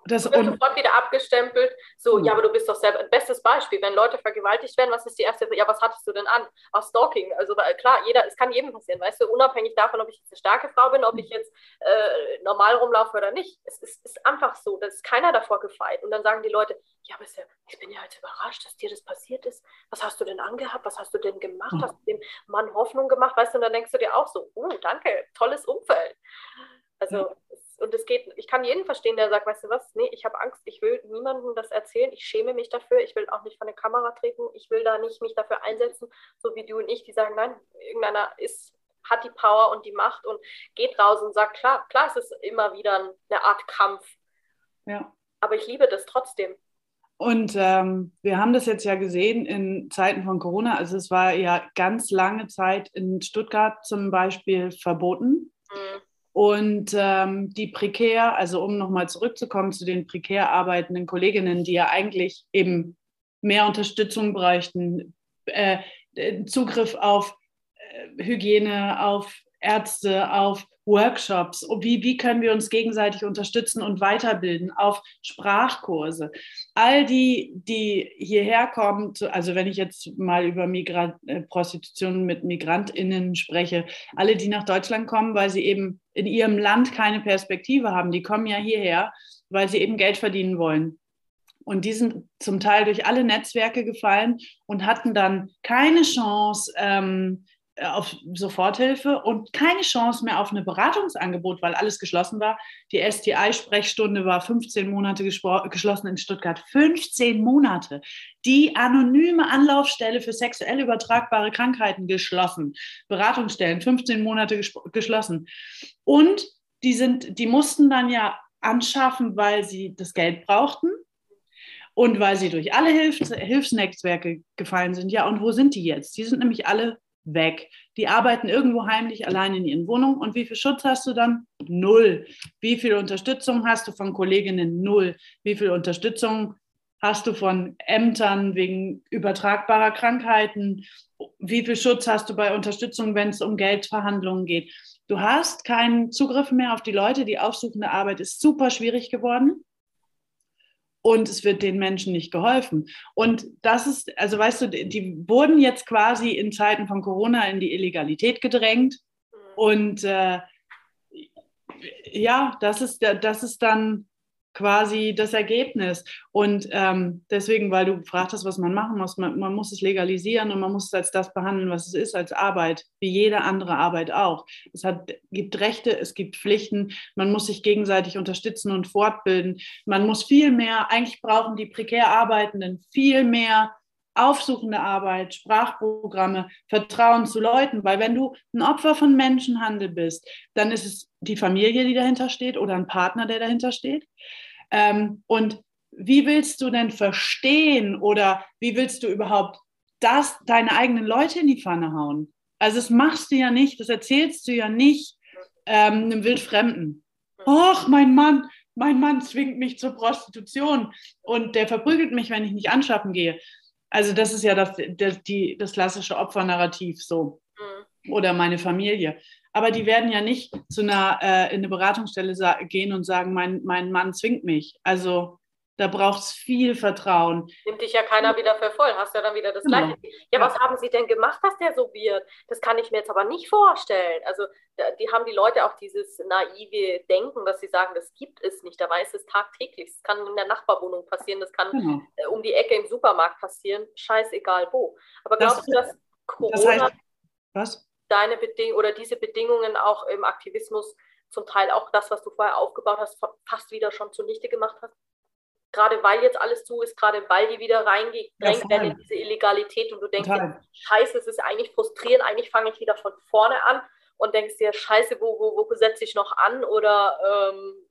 S1: Das wirst sofort wieder abgestempelt. So, ja, aber du bist doch selber. Bestes Beispiel, wenn Leute vergewaltigt werden, was ist die erste? Ja, was hattest du denn an? Auch Stalking. Also klar, jeder, es kann jedem passieren, weißt du, unabhängig davon, ob ich jetzt eine starke Frau bin, ob ich jetzt äh, normal rumlaufe oder nicht. Es ist, ist einfach so, da ist keiner davor gefeit. Und dann sagen die Leute, ja, aber ich bin ja jetzt überrascht, dass dir das passiert ist. Was hast du denn angehabt? Was hast du denn gemacht? Hm. Hast du dem Mann Hoffnung gemacht? Weißt du, und dann denkst du dir auch so, oh, danke, tolles Umfeld. Also, und es geht, ich kann jeden verstehen, der sagt, weißt du was, nee, ich habe Angst, ich will niemandem das erzählen, ich schäme mich dafür, ich will auch nicht von der Kamera treten, ich will da nicht mich dafür einsetzen, so wie du und ich, die sagen, nein, irgendeiner ist, hat die Power und die Macht und geht raus und sagt, klar, klar, es ist immer wieder eine Art Kampf. Ja. Aber ich liebe das trotzdem.
S2: Und ähm, wir haben das jetzt ja gesehen in Zeiten von Corona. Also es war ja ganz lange Zeit in Stuttgart zum Beispiel verboten. Mhm Und ähm, die prekär, also um nochmal zurückzukommen zu den prekär arbeitenden Kolleginnen, die ja eigentlich eben mehr Unterstützung bräuchten, äh, Zugriff auf äh, Hygiene, auf Ärzte, auf Workshops, wie, wie können wir uns gegenseitig unterstützen und weiterbilden auf Sprachkurse. All die, die hierher kommen, also wenn ich jetzt mal über Migra äh, Prostitution mit Migrantinnen spreche, alle, die nach Deutschland kommen, weil sie eben in ihrem Land keine Perspektive haben, die kommen ja hierher, weil sie eben Geld verdienen wollen. Und die sind zum Teil durch alle Netzwerke gefallen und hatten dann keine Chance, ähm, äh, auf Soforthilfe und keine Chance mehr auf ein Beratungsangebot, weil alles geschlossen war. Die STI-Sprechstunde war 15 Monate geschlossen in Stuttgart. 15 Monate. Die anonyme Anlaufstelle für sexuell übertragbare Krankheiten geschlossen. Beratungsstellen 15 Monate geschlossen. Und die, sind, die mussten dann ja anschaffen, weil sie das Geld brauchten. Und weil sie durch alle Hilfs Hilfsnetzwerke gefallen sind. Ja, und wo sind die jetzt? Die sind nämlich alle weg. Die arbeiten irgendwo heimlich allein in ihren Wohnungen. Und wie viel Schutz hast du dann? Null. Wie viel Unterstützung hast du von Kolleginnen? Null. Wie viel Unterstützung hast du von Ämtern wegen übertragbarer Krankheiten? Wie viel Schutz hast du bei Unterstützung, wenn es um Geldverhandlungen geht? Du hast keinen Zugriff mehr auf die Leute. Die aufsuchende Arbeit ist super schwierig geworden und es wird den Menschen nicht geholfen. Und das ist, also weißt du, die wurden jetzt quasi in Zeiten von Corona in die Illegalität gedrängt. Mhm. Und äh, ja, das ist, das ist dann quasi das Ergebnis. Und ähm, deswegen, weil du gefragt hast, was man machen muss, man, man, muss es legalisieren und man muss es als das behandeln, was es ist, als Arbeit, wie jede andere Arbeit auch. Es hat, gibt Rechte, es gibt Pflichten, man muss sich gegenseitig unterstützen und fortbilden. Man muss viel mehr, eigentlich brauchen die prekär Arbeitenden viel mehr aufsuchende Arbeit, Sprachprogramme, Vertrauen zu Leuten, weil wenn du ein Opfer von Menschenhandel bist, dann ist es die Familie, die dahinter steht oder ein Partner, der dahinter steht. Ähm, und wie willst du denn verstehen oder wie willst du überhaupt das deine eigenen Leute in die Pfanne hauen? Also das machst du ja nicht, das erzählst du ja nicht ähm, einem Wildfremden. Och, mein Mann, mein Mann zwingt mich zur Prostitution und der verprügelt mich, wenn ich nicht anschaffen gehe. Also das ist ja das, das, die, das klassische Opfernarrativ so. Oder meine Familie aber die werden ja nicht zu einer, äh, in eine Beratungsstelle gehen und sagen, mein, mein Mann zwingt mich. Also da braucht es viel Vertrauen.
S1: Nimmt dich ja keiner wieder für voll, hast ja dann wieder das genau. Gleiche. Ja, was haben sie denn gemacht, dass der so wird? Das kann ich mir jetzt aber nicht vorstellen. Also die haben die Leute auch dieses naive Denken, dass sie sagen, das gibt es nicht. Dabei ist es tagtäglich. Das kann in der Nachbarwohnung passieren, das kann genau. Äh, um die Ecke im Supermarkt passieren, scheißegal wo. Aber glaubst das, du, dass Corona... Das heißt,
S2: was?
S1: Deine Bedingungen oder diese Bedingungen auch im Aktivismus zum Teil auch das, was du vorher aufgebaut hast, fast wieder schon zunichte gemacht hast? Gerade weil jetzt alles zu ist, gerade weil die wieder reingedrängt ja, werden in diese Illegalität und du denkst, dir, scheiße, es ist eigentlich frustrierend, eigentlich fange ich wieder von vorne an und denkst dir, scheiße, wo, wo, wo setze ich noch an oder ähm,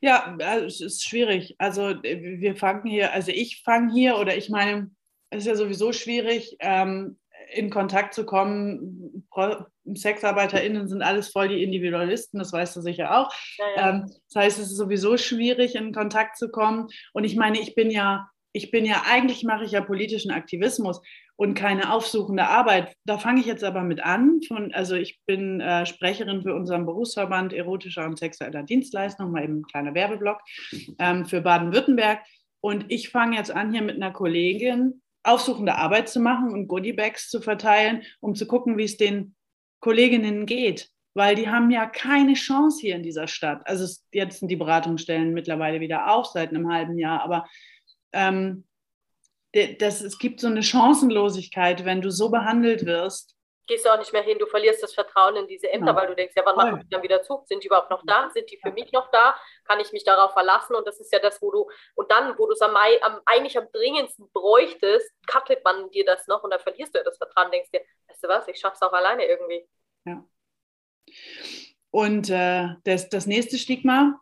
S2: ja, also es ist schwierig. Also äh, wir fangen hier, also ich fange hier oder ich meine, es ist ja sowieso schwierig, ähm, in Kontakt zu kommen. SexarbeiterInnen sind alles voll die Individualisten, das weißt du sicher auch. Ja, ja. Ähm, das heißt, es ist sowieso schwierig, in Kontakt zu kommen. Und ich meine, ich bin ja, ich bin ja, eigentlich mache ich ja politischen Aktivismus und keine aufsuchende Arbeit. Da fange ich jetzt aber mit an. Von, also ich bin äh, Sprecherin für unseren Berufsverband erotischer und sexueller Dienstleistungen, mal eben ein kleiner Werbeblock ähm, für Baden-Württemberg. Und ich fange jetzt an hier mit einer Kollegin, aufsuchende Arbeit zu machen und Goodiebags zu verteilen, um zu gucken, wie es den Kolleginnen geht. Weil die haben ja keine Chance hier in dieser Stadt. Also es, jetzt sind die Beratungsstellen mittlerweile wieder auf seit einem halben Jahr, aber ähm, das, es gibt so eine Chancenlosigkeit, wenn du so behandelt wirst
S1: gehst du auch nicht mehr hin, du verlierst das Vertrauen in diese Ämter, ja. weil du denkst, ja, wann machen die dann wieder zu? Sind die überhaupt noch da? Sind die für mich noch da? Kann ich mich darauf verlassen? Und das ist ja das, wo du, und dann, wo du es am, am, eigentlich am dringendsten bräuchtest, cuttet man dir das noch und dann verlierst du ja das Vertrauen, denkst dir, weißt du was, ich schaff's auch alleine irgendwie.
S2: Ja. Und äh, das, das nächste Stigma,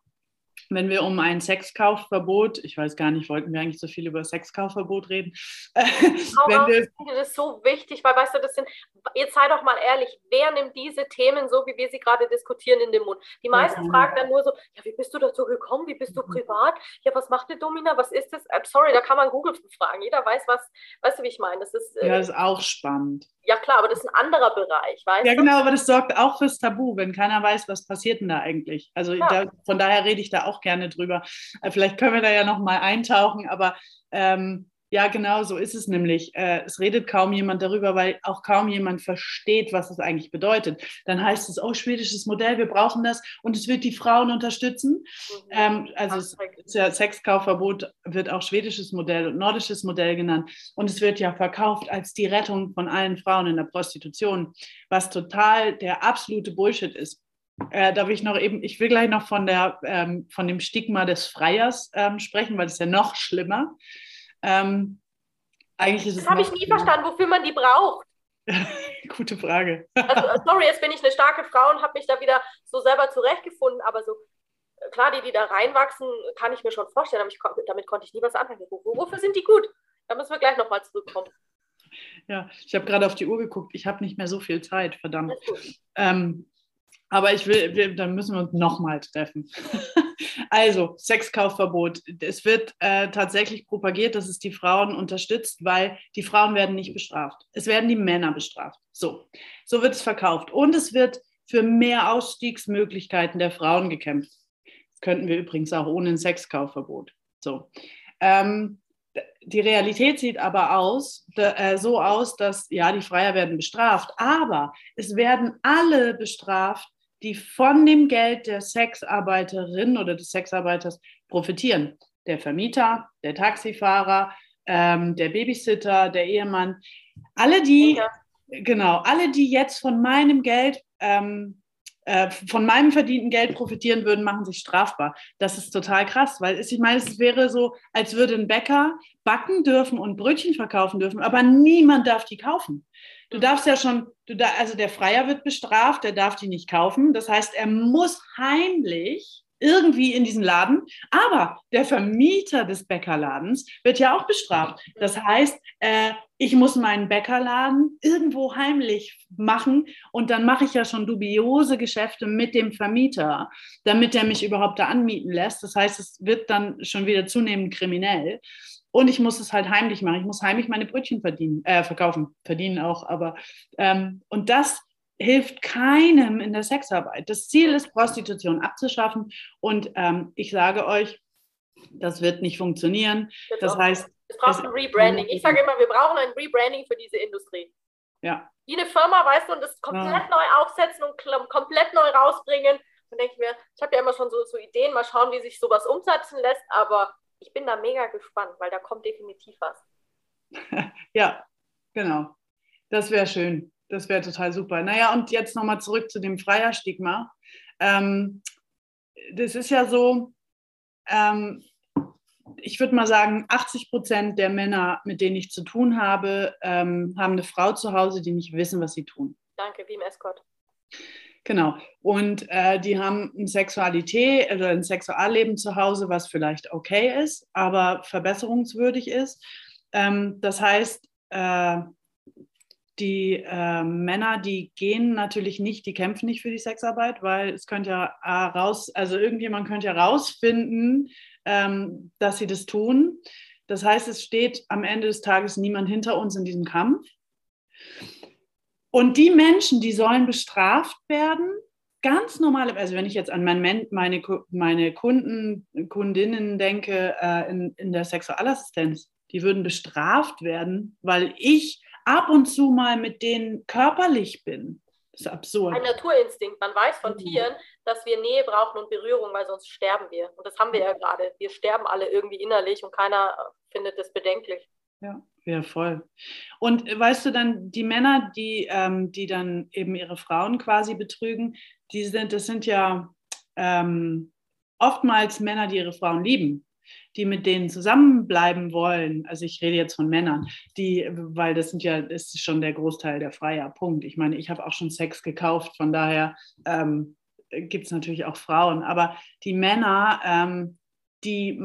S2: wenn wir um ein Sexkaufverbot, ich weiß gar nicht, wollten wir eigentlich so viel über Sexkaufverbot reden? wenn
S1: wir, das ist so wichtig, weil weißt du, das sind, jetzt sei doch mal ehrlich, wer nimmt diese Themen so, wie wir sie gerade diskutieren, in den Mund? Die meisten ja. fragen dann nur so, ja, wie bist du dazu gekommen? Wie bist du mhm. privat? Ja, was macht die Domina? Was ist das? I'm sorry, da kann man Google fragen. Jeder weiß, was, weißt du, wie ich meine? Das ist,
S2: äh, ja, das ist auch spannend.
S1: Ja, klar, aber das ist ein anderer Bereich, weißt
S2: du? Ja, genau, aber das sorgt auch fürs Tabu, wenn keiner weiß, was passiert denn da eigentlich. Also ja. da, von daher rede ich da auch gerne drüber. Äh, vielleicht können wir da ja noch mal eintauchen, aber ähm, ja, genau, so ist es nämlich. Äh, es redet kaum jemand darüber, weil auch kaum jemand versteht, was das eigentlich bedeutet. Dann heißt es, oh, schwedisches Modell, wir brauchen das und es wird die Frauen unterstützen. Mhm. Ähm, also es, ja, Sexkaufverbot wird auch schwedisches Modell und nordisches Modell genannt. Und es wird ja verkauft als die Rettung von allen Frauen in der Prostitution, was total der absolute Bullshit ist. Äh, darf ich noch eben, ich will gleich noch von, der, ähm, von dem Stigma des Freiers ähm, sprechen, weil das ist ja noch schlimmer. Ähm, eigentlich ist
S1: das habe ich nie verstanden, wofür man die braucht.
S2: Gute Frage.
S1: also, äh, sorry, jetzt bin ich eine starke Frau und habe mich da wieder so selber zurechtgefunden, aber so, äh, klar, die, die da reinwachsen, kann ich mir schon vorstellen, aber ich, damit konnte ich nie was anfangen. Wofür sind die gut? Da müssen wir gleich nochmal zurückkommen.
S2: Ja, ich habe gerade auf die Uhr geguckt. Ich habe nicht mehr so viel Zeit, verdammt. Ähm, aber ich will, dann müssen wir uns nochmal treffen. also, Sexkaufverbot. Es wird äh, tatsächlich propagiert, dass es die Frauen unterstützt, weil die Frauen werden nicht bestraft. Es werden die Männer bestraft. So, so wird es verkauft. Und es wird für mehr Ausstiegsmöglichkeiten der Frauen gekämpft. Das könnten wir übrigens auch ohne ein Sexkaufverbot. So. Ähm, die Realität sieht aber aus, äh, so aus, dass ja, die Freier werden bestraft, aber es werden alle bestraft, die von dem Geld der Sexarbeiterin oder des Sexarbeiters profitieren. Der Vermieter, der Taxifahrer, ähm, der Babysitter, der Ehemann, alle die, ja. genau, alle die jetzt von meinem Geld, ähm, äh, von meinem verdienten Geld profitieren würden, machen sich strafbar. Das ist total krass, weil es, ich meine, es wäre so, als würde ein Bäcker backen dürfen und Brötchen verkaufen dürfen, aber niemand darf die kaufen. Du darfst ja schon, du da, also der Freier wird bestraft, der darf die nicht kaufen. Das heißt, er muss heimlich irgendwie in diesen Laden. Aber der Vermieter des Bäckerladens wird ja auch bestraft. Das heißt, äh, ich muss meinen Bäckerladen irgendwo heimlich machen und dann mache ich ja schon dubiose Geschäfte mit dem Vermieter, damit er mich überhaupt da anmieten lässt. Das heißt, es wird dann schon wieder zunehmend kriminell. Und ich muss es halt heimlich machen. Ich muss heimlich meine Brötchen verdienen, äh, verkaufen, verdienen auch. Aber ähm, und das hilft keinem in der Sexarbeit. Das Ziel ist, Prostitution abzuschaffen. Und ähm, ich sage euch, das wird nicht funktionieren. Das, das heißt,
S1: es braucht ein Rebranding. Ich sage immer, wir brauchen ein Rebranding für diese Industrie.
S2: Ja.
S1: Wie eine Firma, weißt du, und das komplett ja. neu aufsetzen und komplett neu rausbringen. Dann denke ich mir, ich habe ja immer schon so, so Ideen, mal schauen, wie sich sowas umsetzen lässt, aber ich bin da mega gespannt, weil da kommt definitiv was.
S2: ja, genau. Das wäre schön. Das wäre total super. Naja, und jetzt nochmal zurück zu dem Freierstigma. Ähm, das ist ja so, ähm, ich würde mal sagen, 80 Prozent der Männer, mit denen ich zu tun habe, ähm, haben eine Frau zu Hause, die nicht wissen, was sie tun.
S1: Danke, wie im Escort.
S2: Genau. Und äh, die haben eine Sexualität oder ein Sexualleben zu Hause, was vielleicht okay ist, aber verbesserungswürdig ist. Ähm, das heißt, äh, die äh, Männer, die gehen natürlich nicht, die kämpfen nicht für die Sexarbeit, weil es könnte ja äh, raus, also irgendjemand könnte ja rausfinden, ähm, dass sie das tun. Das heißt, es steht am Ende des Tages niemand hinter uns in diesem Kampf. Und die Menschen, die sollen bestraft werden, ganz normal, also wenn ich jetzt an mein, meine, meine Kunden, Kundinnen denke äh, in, in der Sexualassistenz, die würden bestraft werden, weil ich ab und zu mal mit denen körperlich bin. Das ist absurd.
S1: Ein Naturinstinkt. Man weiß von mhm. Tieren, dass wir Nähe brauchen und Berührung, weil sonst sterben wir. Und das haben wir ja gerade. Wir sterben alle irgendwie innerlich und keiner findet es bedenklich.
S2: Ja. Ja, voll. Und äh, weißt du dann, die Männer, die, ähm, die dann eben ihre Frauen quasi betrügen, die sind, das sind ja ähm, oftmals Männer, die ihre Frauen lieben, die mit denen zusammenbleiben wollen. Also ich rede jetzt von Männern, die, weil das sind ja, ist schon der Großteil der Freier. Punkt. Ich meine, ich habe auch schon Sex gekauft, von daher ähm, gibt es natürlich auch Frauen, aber die Männer, ähm, die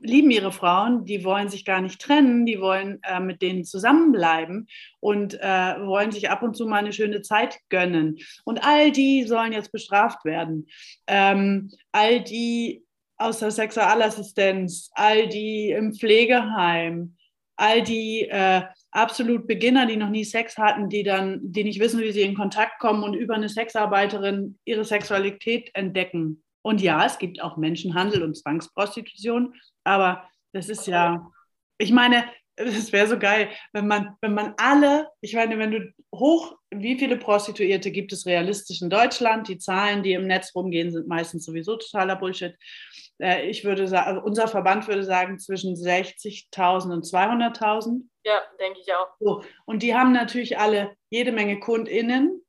S2: lieben ihre Frauen, die wollen sich gar nicht trennen, die wollen äh, mit denen zusammenbleiben und äh, wollen sich ab und zu mal eine schöne Zeit gönnen. Und all die sollen jetzt bestraft werden. Ähm, all die aus der Sexualassistenz, all die im Pflegeheim, all die äh, absolut Beginner, die noch nie Sex hatten, die dann, die nicht wissen, wie sie in Kontakt kommen und über eine Sexarbeiterin ihre Sexualität entdecken. Und ja, es gibt auch Menschenhandel und Zwangsprostitution, aber das ist ja, ich meine, es wäre so geil, wenn man, wenn man alle, ich meine, wenn du hoch, wie viele Prostituierte gibt es realistisch in Deutschland? Die Zahlen, die im Netz rumgehen, sind meistens sowieso totaler Bullshit. Äh, ich würde sagen, also unser Verband würde sagen zwischen 60.000 und 200.000.
S1: Ja, denke ich auch.
S2: So. Und die haben natürlich alle jede Menge KundInnen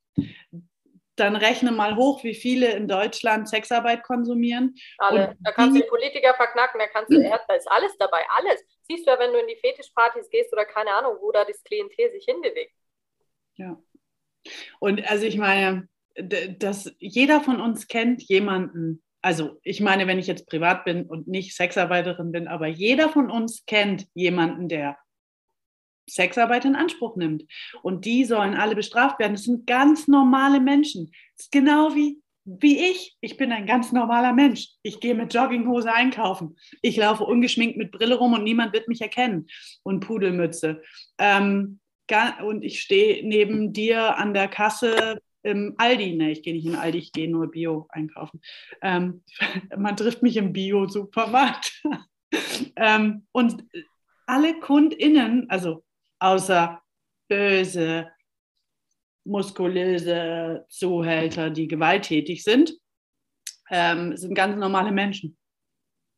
S2: dann rechne mal hoch, wie viele in Deutschland Sexarbeit konsumieren.
S1: Alle. Da kannst du den Politiker verknacken, da kannst du da ist alles dabei, alles. Siehst du ja, wenn du in die Fetischpartys gehst oder keine Ahnung, wo da das Klientel sich hinbewegt.
S2: Ja. Und also ich meine, dass jeder von uns kennt jemanden, also ich meine, wenn ich jetzt privat bin und nicht Sexarbeiterin bin, aber jeder von uns kennt jemanden, der Sexarbeit in Anspruch nimmt. Und die sollen alle bestraft werden. Das sind ganz normale Menschen. Das ist genau wie, wie ich. Ich bin ein ganz normaler Mensch. Ich gehe mit Jogginghose einkaufen. Ich laufe ungeschminkt mit Brille rum und niemand wird mich erkennen. Und Pudelmütze. Ähm, und ich stehe neben dir an der Kasse im Aldi. Ne, ich gehe nicht in Aldi, ich gehe nur Bio einkaufen. Ähm, man trifft mich im Bio-Supermarkt. ähm, und alle KundInnen, also außer böse, muskulöse Zuhälter, die gewalttätig sind, ähm, sind ganz normale Menschen.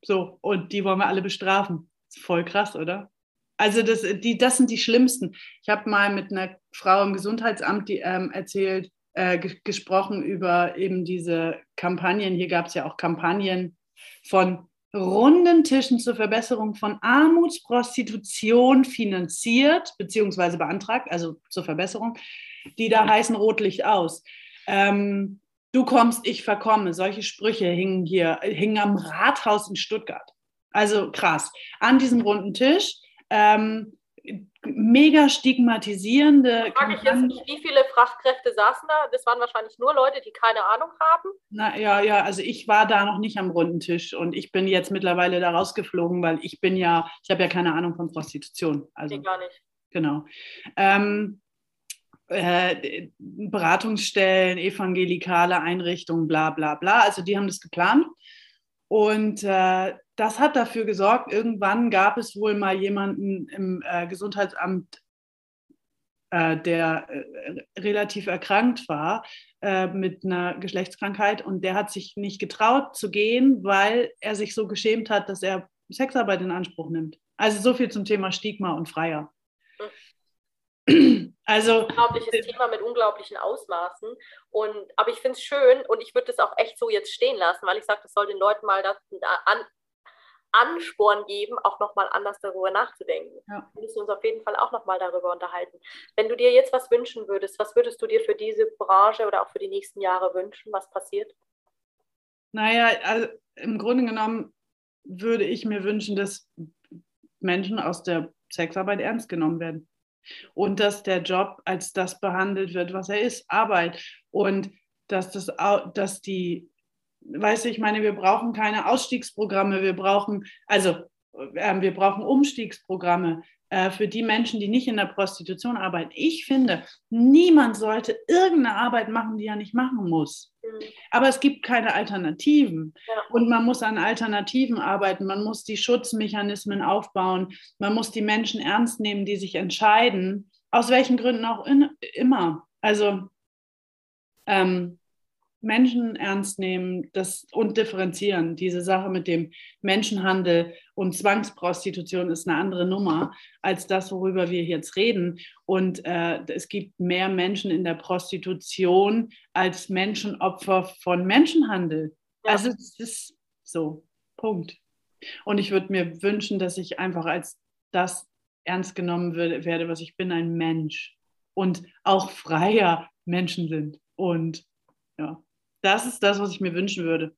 S2: So, und die wollen wir alle bestrafen. Voll krass, oder? Also das, die, das sind die schlimmsten. Ich habe mal mit einer Frau im Gesundheitsamt die, ähm, erzählt, äh, gesprochen über eben diese Kampagnen. Hier gab es ja auch Kampagnen von runden Tischen zur Verbesserung von Armutsprostitution finanziert bzw. beantragt, also zur Verbesserung, die da heißen Rotlicht aus. Ähm, du kommst, ich verkomme. Solche Sprüche hingen hier, hingen am Rathaus in Stuttgart. Also krass. An diesem runden Tisch. Ähm, mega stigmatisierende.
S1: Frage ich jetzt nicht, wie viele Fachkräfte saßen da? Das waren wahrscheinlich nur Leute, die keine Ahnung haben.
S2: Na ja, ja, also ich war da noch nicht am runden Tisch und ich bin jetzt mittlerweile da rausgeflogen, weil ich bin ja, ich habe ja keine Ahnung von Prostitution. Also,
S1: nee, gar nicht.
S2: Genau. Ähm, äh, Beratungsstellen, evangelikale Einrichtungen, bla bla bla. Also die haben das geplant. Und äh, das hat dafür gesorgt, irgendwann gab es wohl mal jemanden im äh, Gesundheitsamt, äh, der äh, relativ erkrankt war äh, mit einer Geschlechtskrankheit und der hat sich nicht getraut zu gehen, weil er sich so geschämt hat, dass er Sexarbeit in Anspruch nimmt. Also so viel zum Thema Stigma und Freier.
S1: Also unglaubliches Thema mit unglaublichen Ausmaßen. Und, aber ich finde es schön und ich würde das auch echt so jetzt stehen lassen, weil ich sage, das soll den Leuten mal das, an, Ansporn geben, auch nochmal anders darüber nachzudenken. Ja. Wir müssen uns auf jeden Fall auch nochmal darüber unterhalten. Wenn du dir jetzt was wünschen würdest, was würdest du dir für diese Branche oder auch für die nächsten Jahre wünschen? Was passiert?
S2: Naja, also im Grunde genommen würde ich mir wünschen, dass Menschen aus der Sexarbeit ernst genommen werden und dass der Job als das behandelt wird, was er ist, Arbeit und dass, das, dass die, weißt du, ich meine, wir brauchen keine Ausstiegsprogramme, wir brauchen, also äh, wir brauchen Umstiegsprogramme äh, für die Menschen, die nicht in der Prostitution arbeiten. Ich finde, niemand sollte irgendeine Arbeit machen, die er nicht machen muss. Mhm. Aber es gibt keine Alternativen. Ja. Und man muss an Alternativen arbeiten. Man muss die Schutzmechanismen aufbauen. Man muss die Menschen ernst nehmen, die sich entscheiden, aus welchen Gründen auch in, immer. Also ähm, Menschen ernst nehmen das, und differenzieren. Diese Sache mit dem Menschenhandel und Zwangsprostitution ist eine andere Nummer als das, worüber wir jetzt reden. Und äh, es gibt mehr Menschen in der Prostitution als Menschenopfer von Menschenhandel. Ja. Also es ist so, Punkt. Und ich würde mir wünschen, dass ich einfach als das ernst genommen werde, was ich bin, ein Mensch und auch freier Menschen sind. Und ja. Das ist das, was ich mir wünschen würde.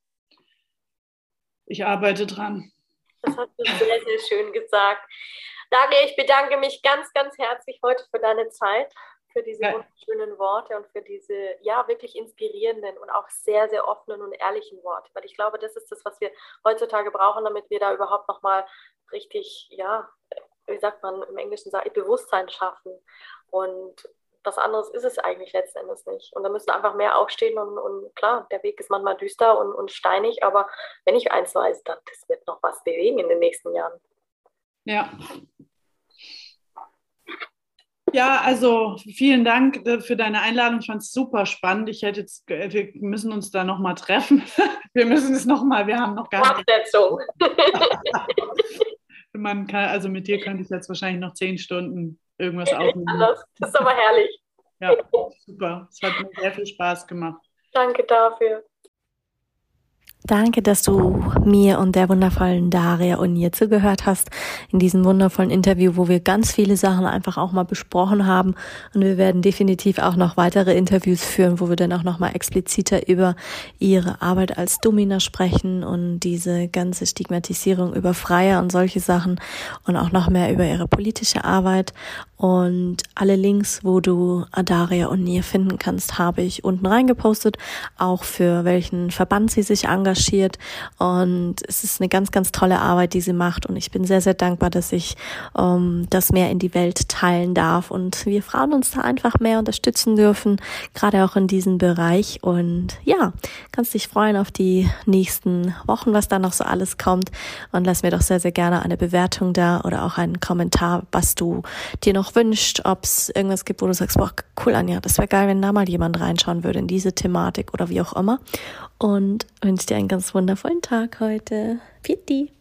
S2: Ich arbeite dran.
S1: Das hast du sehr, sehr schön gesagt. Daria, ich bedanke mich ganz, ganz herzlich heute für deine Zeit, für diese ja. wunderschönen Worte und für diese, ja, wirklich inspirierenden und auch sehr, sehr offenen und ehrlichen Worte. Weil ich glaube, das ist das, was wir heutzutage brauchen, damit wir da überhaupt nochmal richtig, ja, wie sagt man im Englischen, Bewusstsein schaffen. Und was anderes ist es eigentlich letzten Endes nicht. Und da müssen einfach mehr aufstehen und, und klar, der Weg ist manchmal düster und, und steinig, aber wenn ich eins weiß, dann das wird noch was bewegen in den nächsten Jahren.
S2: Ja. Ja, also vielen Dank äh, für deine Einladung. Ich fand es super spannend. Ich hätte jetzt, äh, wir müssen uns da nochmal treffen. Wir müssen es nochmal, wir haben noch gar nicht. Man kann, also mit dir könnte ich jetzt wahrscheinlich noch zehn Stunden irgendwas aufnehmen.
S1: Das ist aber herrlich.
S2: Ja, super. Es hat mir sehr viel Spaß gemacht.
S1: Danke dafür.
S3: Danke, dass du mir und der wundervollen Daria und ihr zugehört hast in diesem wundervollen Interview, wo wir ganz viele Sachen einfach auch mal besprochen haben. Und wir werden definitiv auch noch weitere Interviews führen, wo wir dann auch noch mal expliziter über ihre Arbeit als Domina sprechen und diese ganze Stigmatisierung über Freier und solche Sachen und auch noch mehr über ihre politische Arbeit. Und alle Links, wo du Adaria und Nier finden kannst, habe ich unten reingepostet, auch für welchen Verband sie sich engagiert. Und es ist eine ganz, ganz tolle Arbeit, die sie macht. Und ich bin sehr, sehr dankbar, dass ich ähm, das mehr in die Welt teilen darf und wir Frauen uns da einfach mehr unterstützen dürfen, gerade auch in diesem Bereich. Und ja, kannst dich freuen auf die nächsten Wochen, was da noch so alles kommt. Und lass mir doch sehr, sehr gerne eine Bewertung da oder auch einen Kommentar, was du dir noch wünscht, ob es irgendwas gibt, wo du sagst, boah, cool, Anja, das wäre geil, wenn da mal jemand reinschauen würde in diese Thematik oder wie auch immer. Und wünsche dir einen ganz wundervollen Tag heute. Pitti.